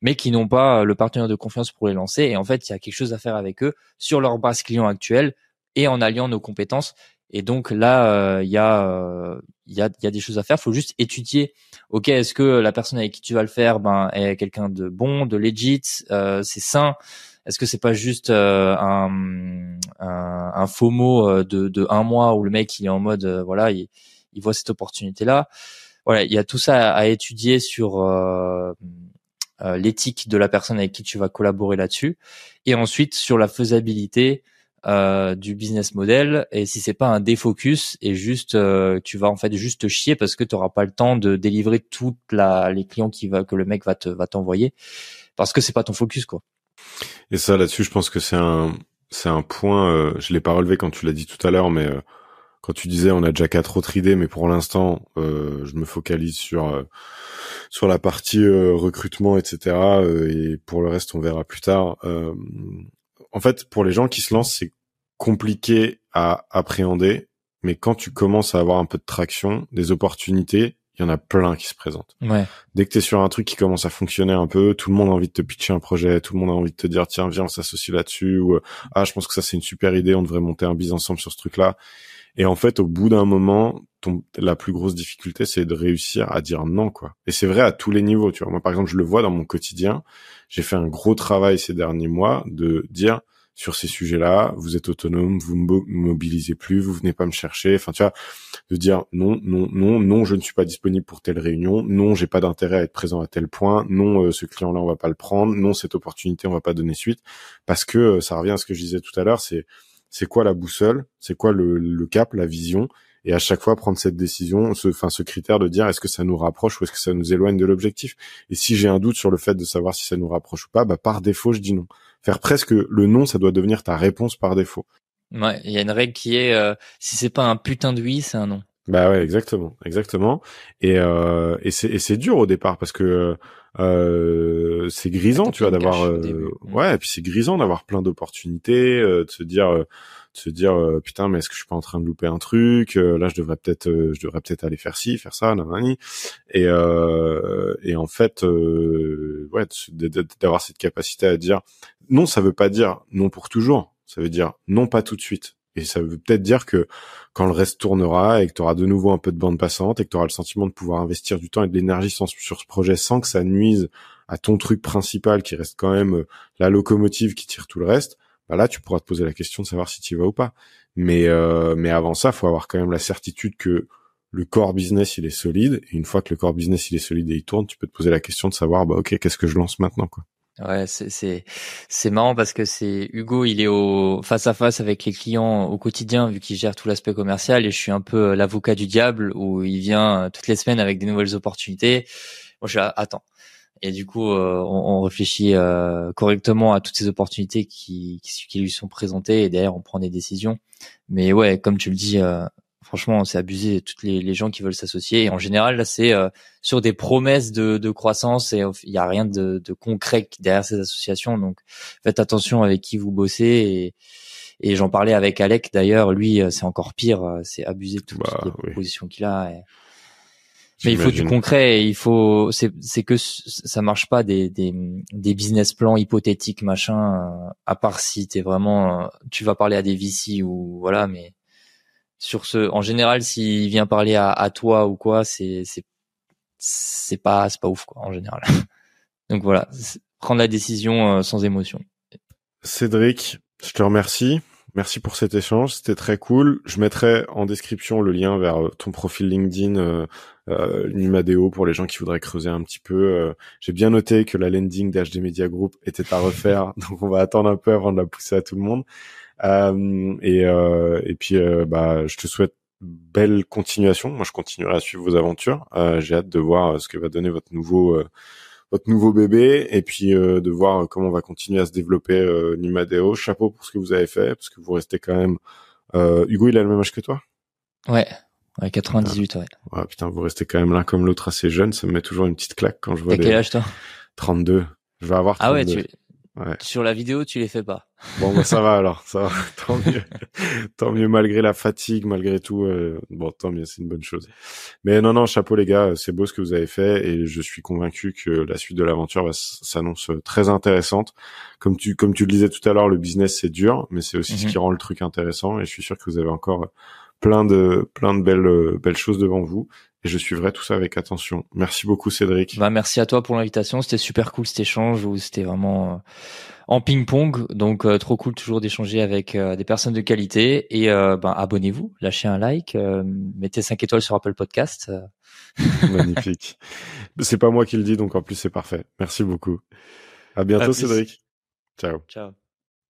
mais qui n'ont pas le partenaire de confiance pour les lancer. Et en fait, il y a quelque chose à faire avec eux sur leur base client actuelle et en alliant nos compétences. Et donc là, euh, il y a euh, y a il y a des choses à faire. Il faut juste étudier. Ok, est-ce que la personne avec qui tu vas le faire, ben est quelqu'un de bon, de legit, euh, c'est sain? Est-ce que c'est pas juste un, un, un, faux mot de, de un mois où le mec il est en mode voilà il, il voit cette opportunité là. Voilà, il y a tout ça à, à étudier sur euh, l'éthique de la personne avec qui tu vas collaborer là-dessus, et ensuite sur la faisabilité euh, du business model. Et si c'est pas un défocus et juste euh, tu vas en fait juste chier parce que tu auras pas le temps de délivrer toutes les clients qui va que le mec va te va t'envoyer. Parce que c'est pas ton focus quoi. Et ça là-dessus je pense que c'est un c'est un point je l'ai pas relevé quand tu l'as dit tout à l'heure mais quand tu disais on a déjà quatre autres idées, mais pour l'instant, euh, je me focalise sur euh, sur la partie euh, recrutement, etc. et pour le reste, on verra plus tard. en fait, pour les gens qui se lancent, c'est compliqué à appréhender, mais quand tu commences à avoir un peu de traction, des opportunités, il y en a plein qui se présentent. Ouais. Dès que tu es sur un truc qui commence à fonctionner un peu, tout le monde a envie de te pitcher un projet, tout le monde a envie de te dire tiens viens on s'associe là-dessus ou ah je pense que ça c'est une super idée, on devrait monter un business ensemble sur ce truc-là. Et en fait, au bout d'un moment, ton, la plus grosse difficulté, c'est de réussir à dire non, quoi. Et c'est vrai à tous les niveaux, tu vois. Moi, par exemple, je le vois dans mon quotidien. J'ai fait un gros travail ces derniers mois de dire sur ces sujets-là, vous êtes autonome, vous me mobilisez plus, vous venez pas me chercher. Enfin, tu vois, de dire non, non, non, non, je ne suis pas disponible pour telle réunion. Non, j'ai pas d'intérêt à être présent à tel point. Non, euh, ce client-là, on va pas le prendre. Non, cette opportunité, on va pas donner suite. Parce que euh, ça revient à ce que je disais tout à l'heure, c'est c'est quoi la boussole, c'est quoi le, cap, la vision, et à chaque fois prendre cette décision, ce, enfin ce critère de dire est-ce que ça nous rapproche ou est-ce que ça nous éloigne de l'objectif? Et si j'ai un doute sur le fait de savoir si ça nous rapproche ou pas, bah par défaut je dis non. Faire presque le non, ça doit devenir ta réponse par défaut. Ouais, il y a une règle qui est euh, si c'est pas un putain de oui, c'est un non. Bah ouais, exactement, exactement. Et euh, et c'est et c'est dur au départ parce que euh, c'est grisant, tu vois, d'avoir euh, ouais, et puis c'est grisant d'avoir plein d'opportunités, euh, de se dire euh, de se dire putain mais est-ce que je suis pas en train de louper un truc là je devrais peut-être je devrais peut-être aller faire ci faire ça nanani. Et et en fait ouais d'avoir cette capacité à dire non ça veut pas dire non pour toujours. Ça veut dire non pas tout de suite et ça veut peut-être dire que quand le reste tournera et que tu auras de nouveau un peu de bande passante et que tu auras le sentiment de pouvoir investir du temps et de l'énergie sur ce projet sans que ça nuise à ton truc principal qui reste quand même euh, la locomotive qui tire tout le reste, bah là tu pourras te poser la question de savoir si tu y vas ou pas. Mais euh, mais avant ça, faut avoir quand même la certitude que le core business il est solide et une fois que le core business il est solide et il tourne, tu peux te poser la question de savoir bah OK, qu'est-ce que je lance maintenant. Ouais, c'est c'est marrant parce que c'est Hugo, il est au face à face avec les clients au quotidien vu qu'il gère tout l'aspect commercial et je suis un peu euh, l'avocat du diable où il vient euh, toutes les semaines avec des nouvelles opportunités. Moi, je suis là, attends. Et du coup, euh, on, réfléchit correctement à toutes ces opportunités qui, qui, qui lui sont présentées et derrière on prend des décisions. Mais ouais, comme tu le dis, franchement, c'est abusé. Toutes les, les, gens qui veulent s'associer. Et en général, là, c'est euh, sur des promesses de, de croissance et il n'y a rien de, de, concret derrière ces associations. Donc, faites attention avec qui vous bossez. Et, et j'en parlais avec Alec d'ailleurs. Lui, euh, c'est encore pire. Euh, c'est abusé de toutes bah, les propositions qu'il a. Mais il faut du concret. il faut. C'est, c'est que ça marche pas des, des, des business plans hypothétiques machin. À part si t'es vraiment, tu vas parler à des VC ou voilà, mais sur ce. En général, s'il vient parler à, à toi ou quoi, c'est c'est c'est pas c'est pas ouf quoi en général. Donc voilà, prendre la décision euh, sans émotion. Cédric, je te remercie. Merci pour cet échange, c'était très cool. Je mettrai en description le lien vers euh, ton profil LinkedIn, euh, euh, Numadeo, pour les gens qui voudraient creuser un petit peu. Euh, J'ai bien noté que la landing d'HD Media Group était à refaire, donc on va attendre un peu avant de la pousser à tout le monde. Euh, et, euh, et puis, euh, bah, je te souhaite belle continuation. Moi, je continuerai à suivre vos aventures. J'ai hâte de voir ce que va donner votre nouveau votre nouveau bébé et puis de voir comment on va continuer à se développer euh, Numadeo. Chapeau pour ce que vous avez fait parce que vous restez quand même. Euh, Hugo, il a le même âge que toi? Ouais. Ouais, 98, ouais. Ouais, putain, vous restez quand même l'un comme l'autre assez jeune. Ça me met toujours une petite claque quand je vois. T'as quel âge toi? 32. Je vais avoir 32. Ah ouais, tu, sur la vidéo, tu les fais pas. Bon, bah, ça va alors, ça va. Tant mieux. tant mieux malgré la fatigue, malgré tout. Euh, bon, tant mieux, c'est une bonne chose. Mais non, non, chapeau les gars, c'est beau ce que vous avez fait et je suis convaincu que la suite de l'aventure s'annonce très intéressante. Comme tu, comme tu le disais tout à l'heure, le business c'est dur, mais c'est aussi ce mhm. qui rend le truc intéressant et je suis sûr que vous avez encore plein de, plein de belles, belles choses devant vous et je suivrai tout ça avec attention. Merci beaucoup Cédric. Bah merci à toi pour l'invitation, c'était super cool cet échange où c'était vraiment euh, en ping-pong, donc euh, trop cool toujours d'échanger avec euh, des personnes de qualité et bah, abonnez-vous, lâchez un like, mettez 5 étoiles sur Apple Podcast. Magnifique. C'est pas moi qui le dis donc en plus c'est parfait. Merci beaucoup. À bientôt Cédric. Ciao. Ciao.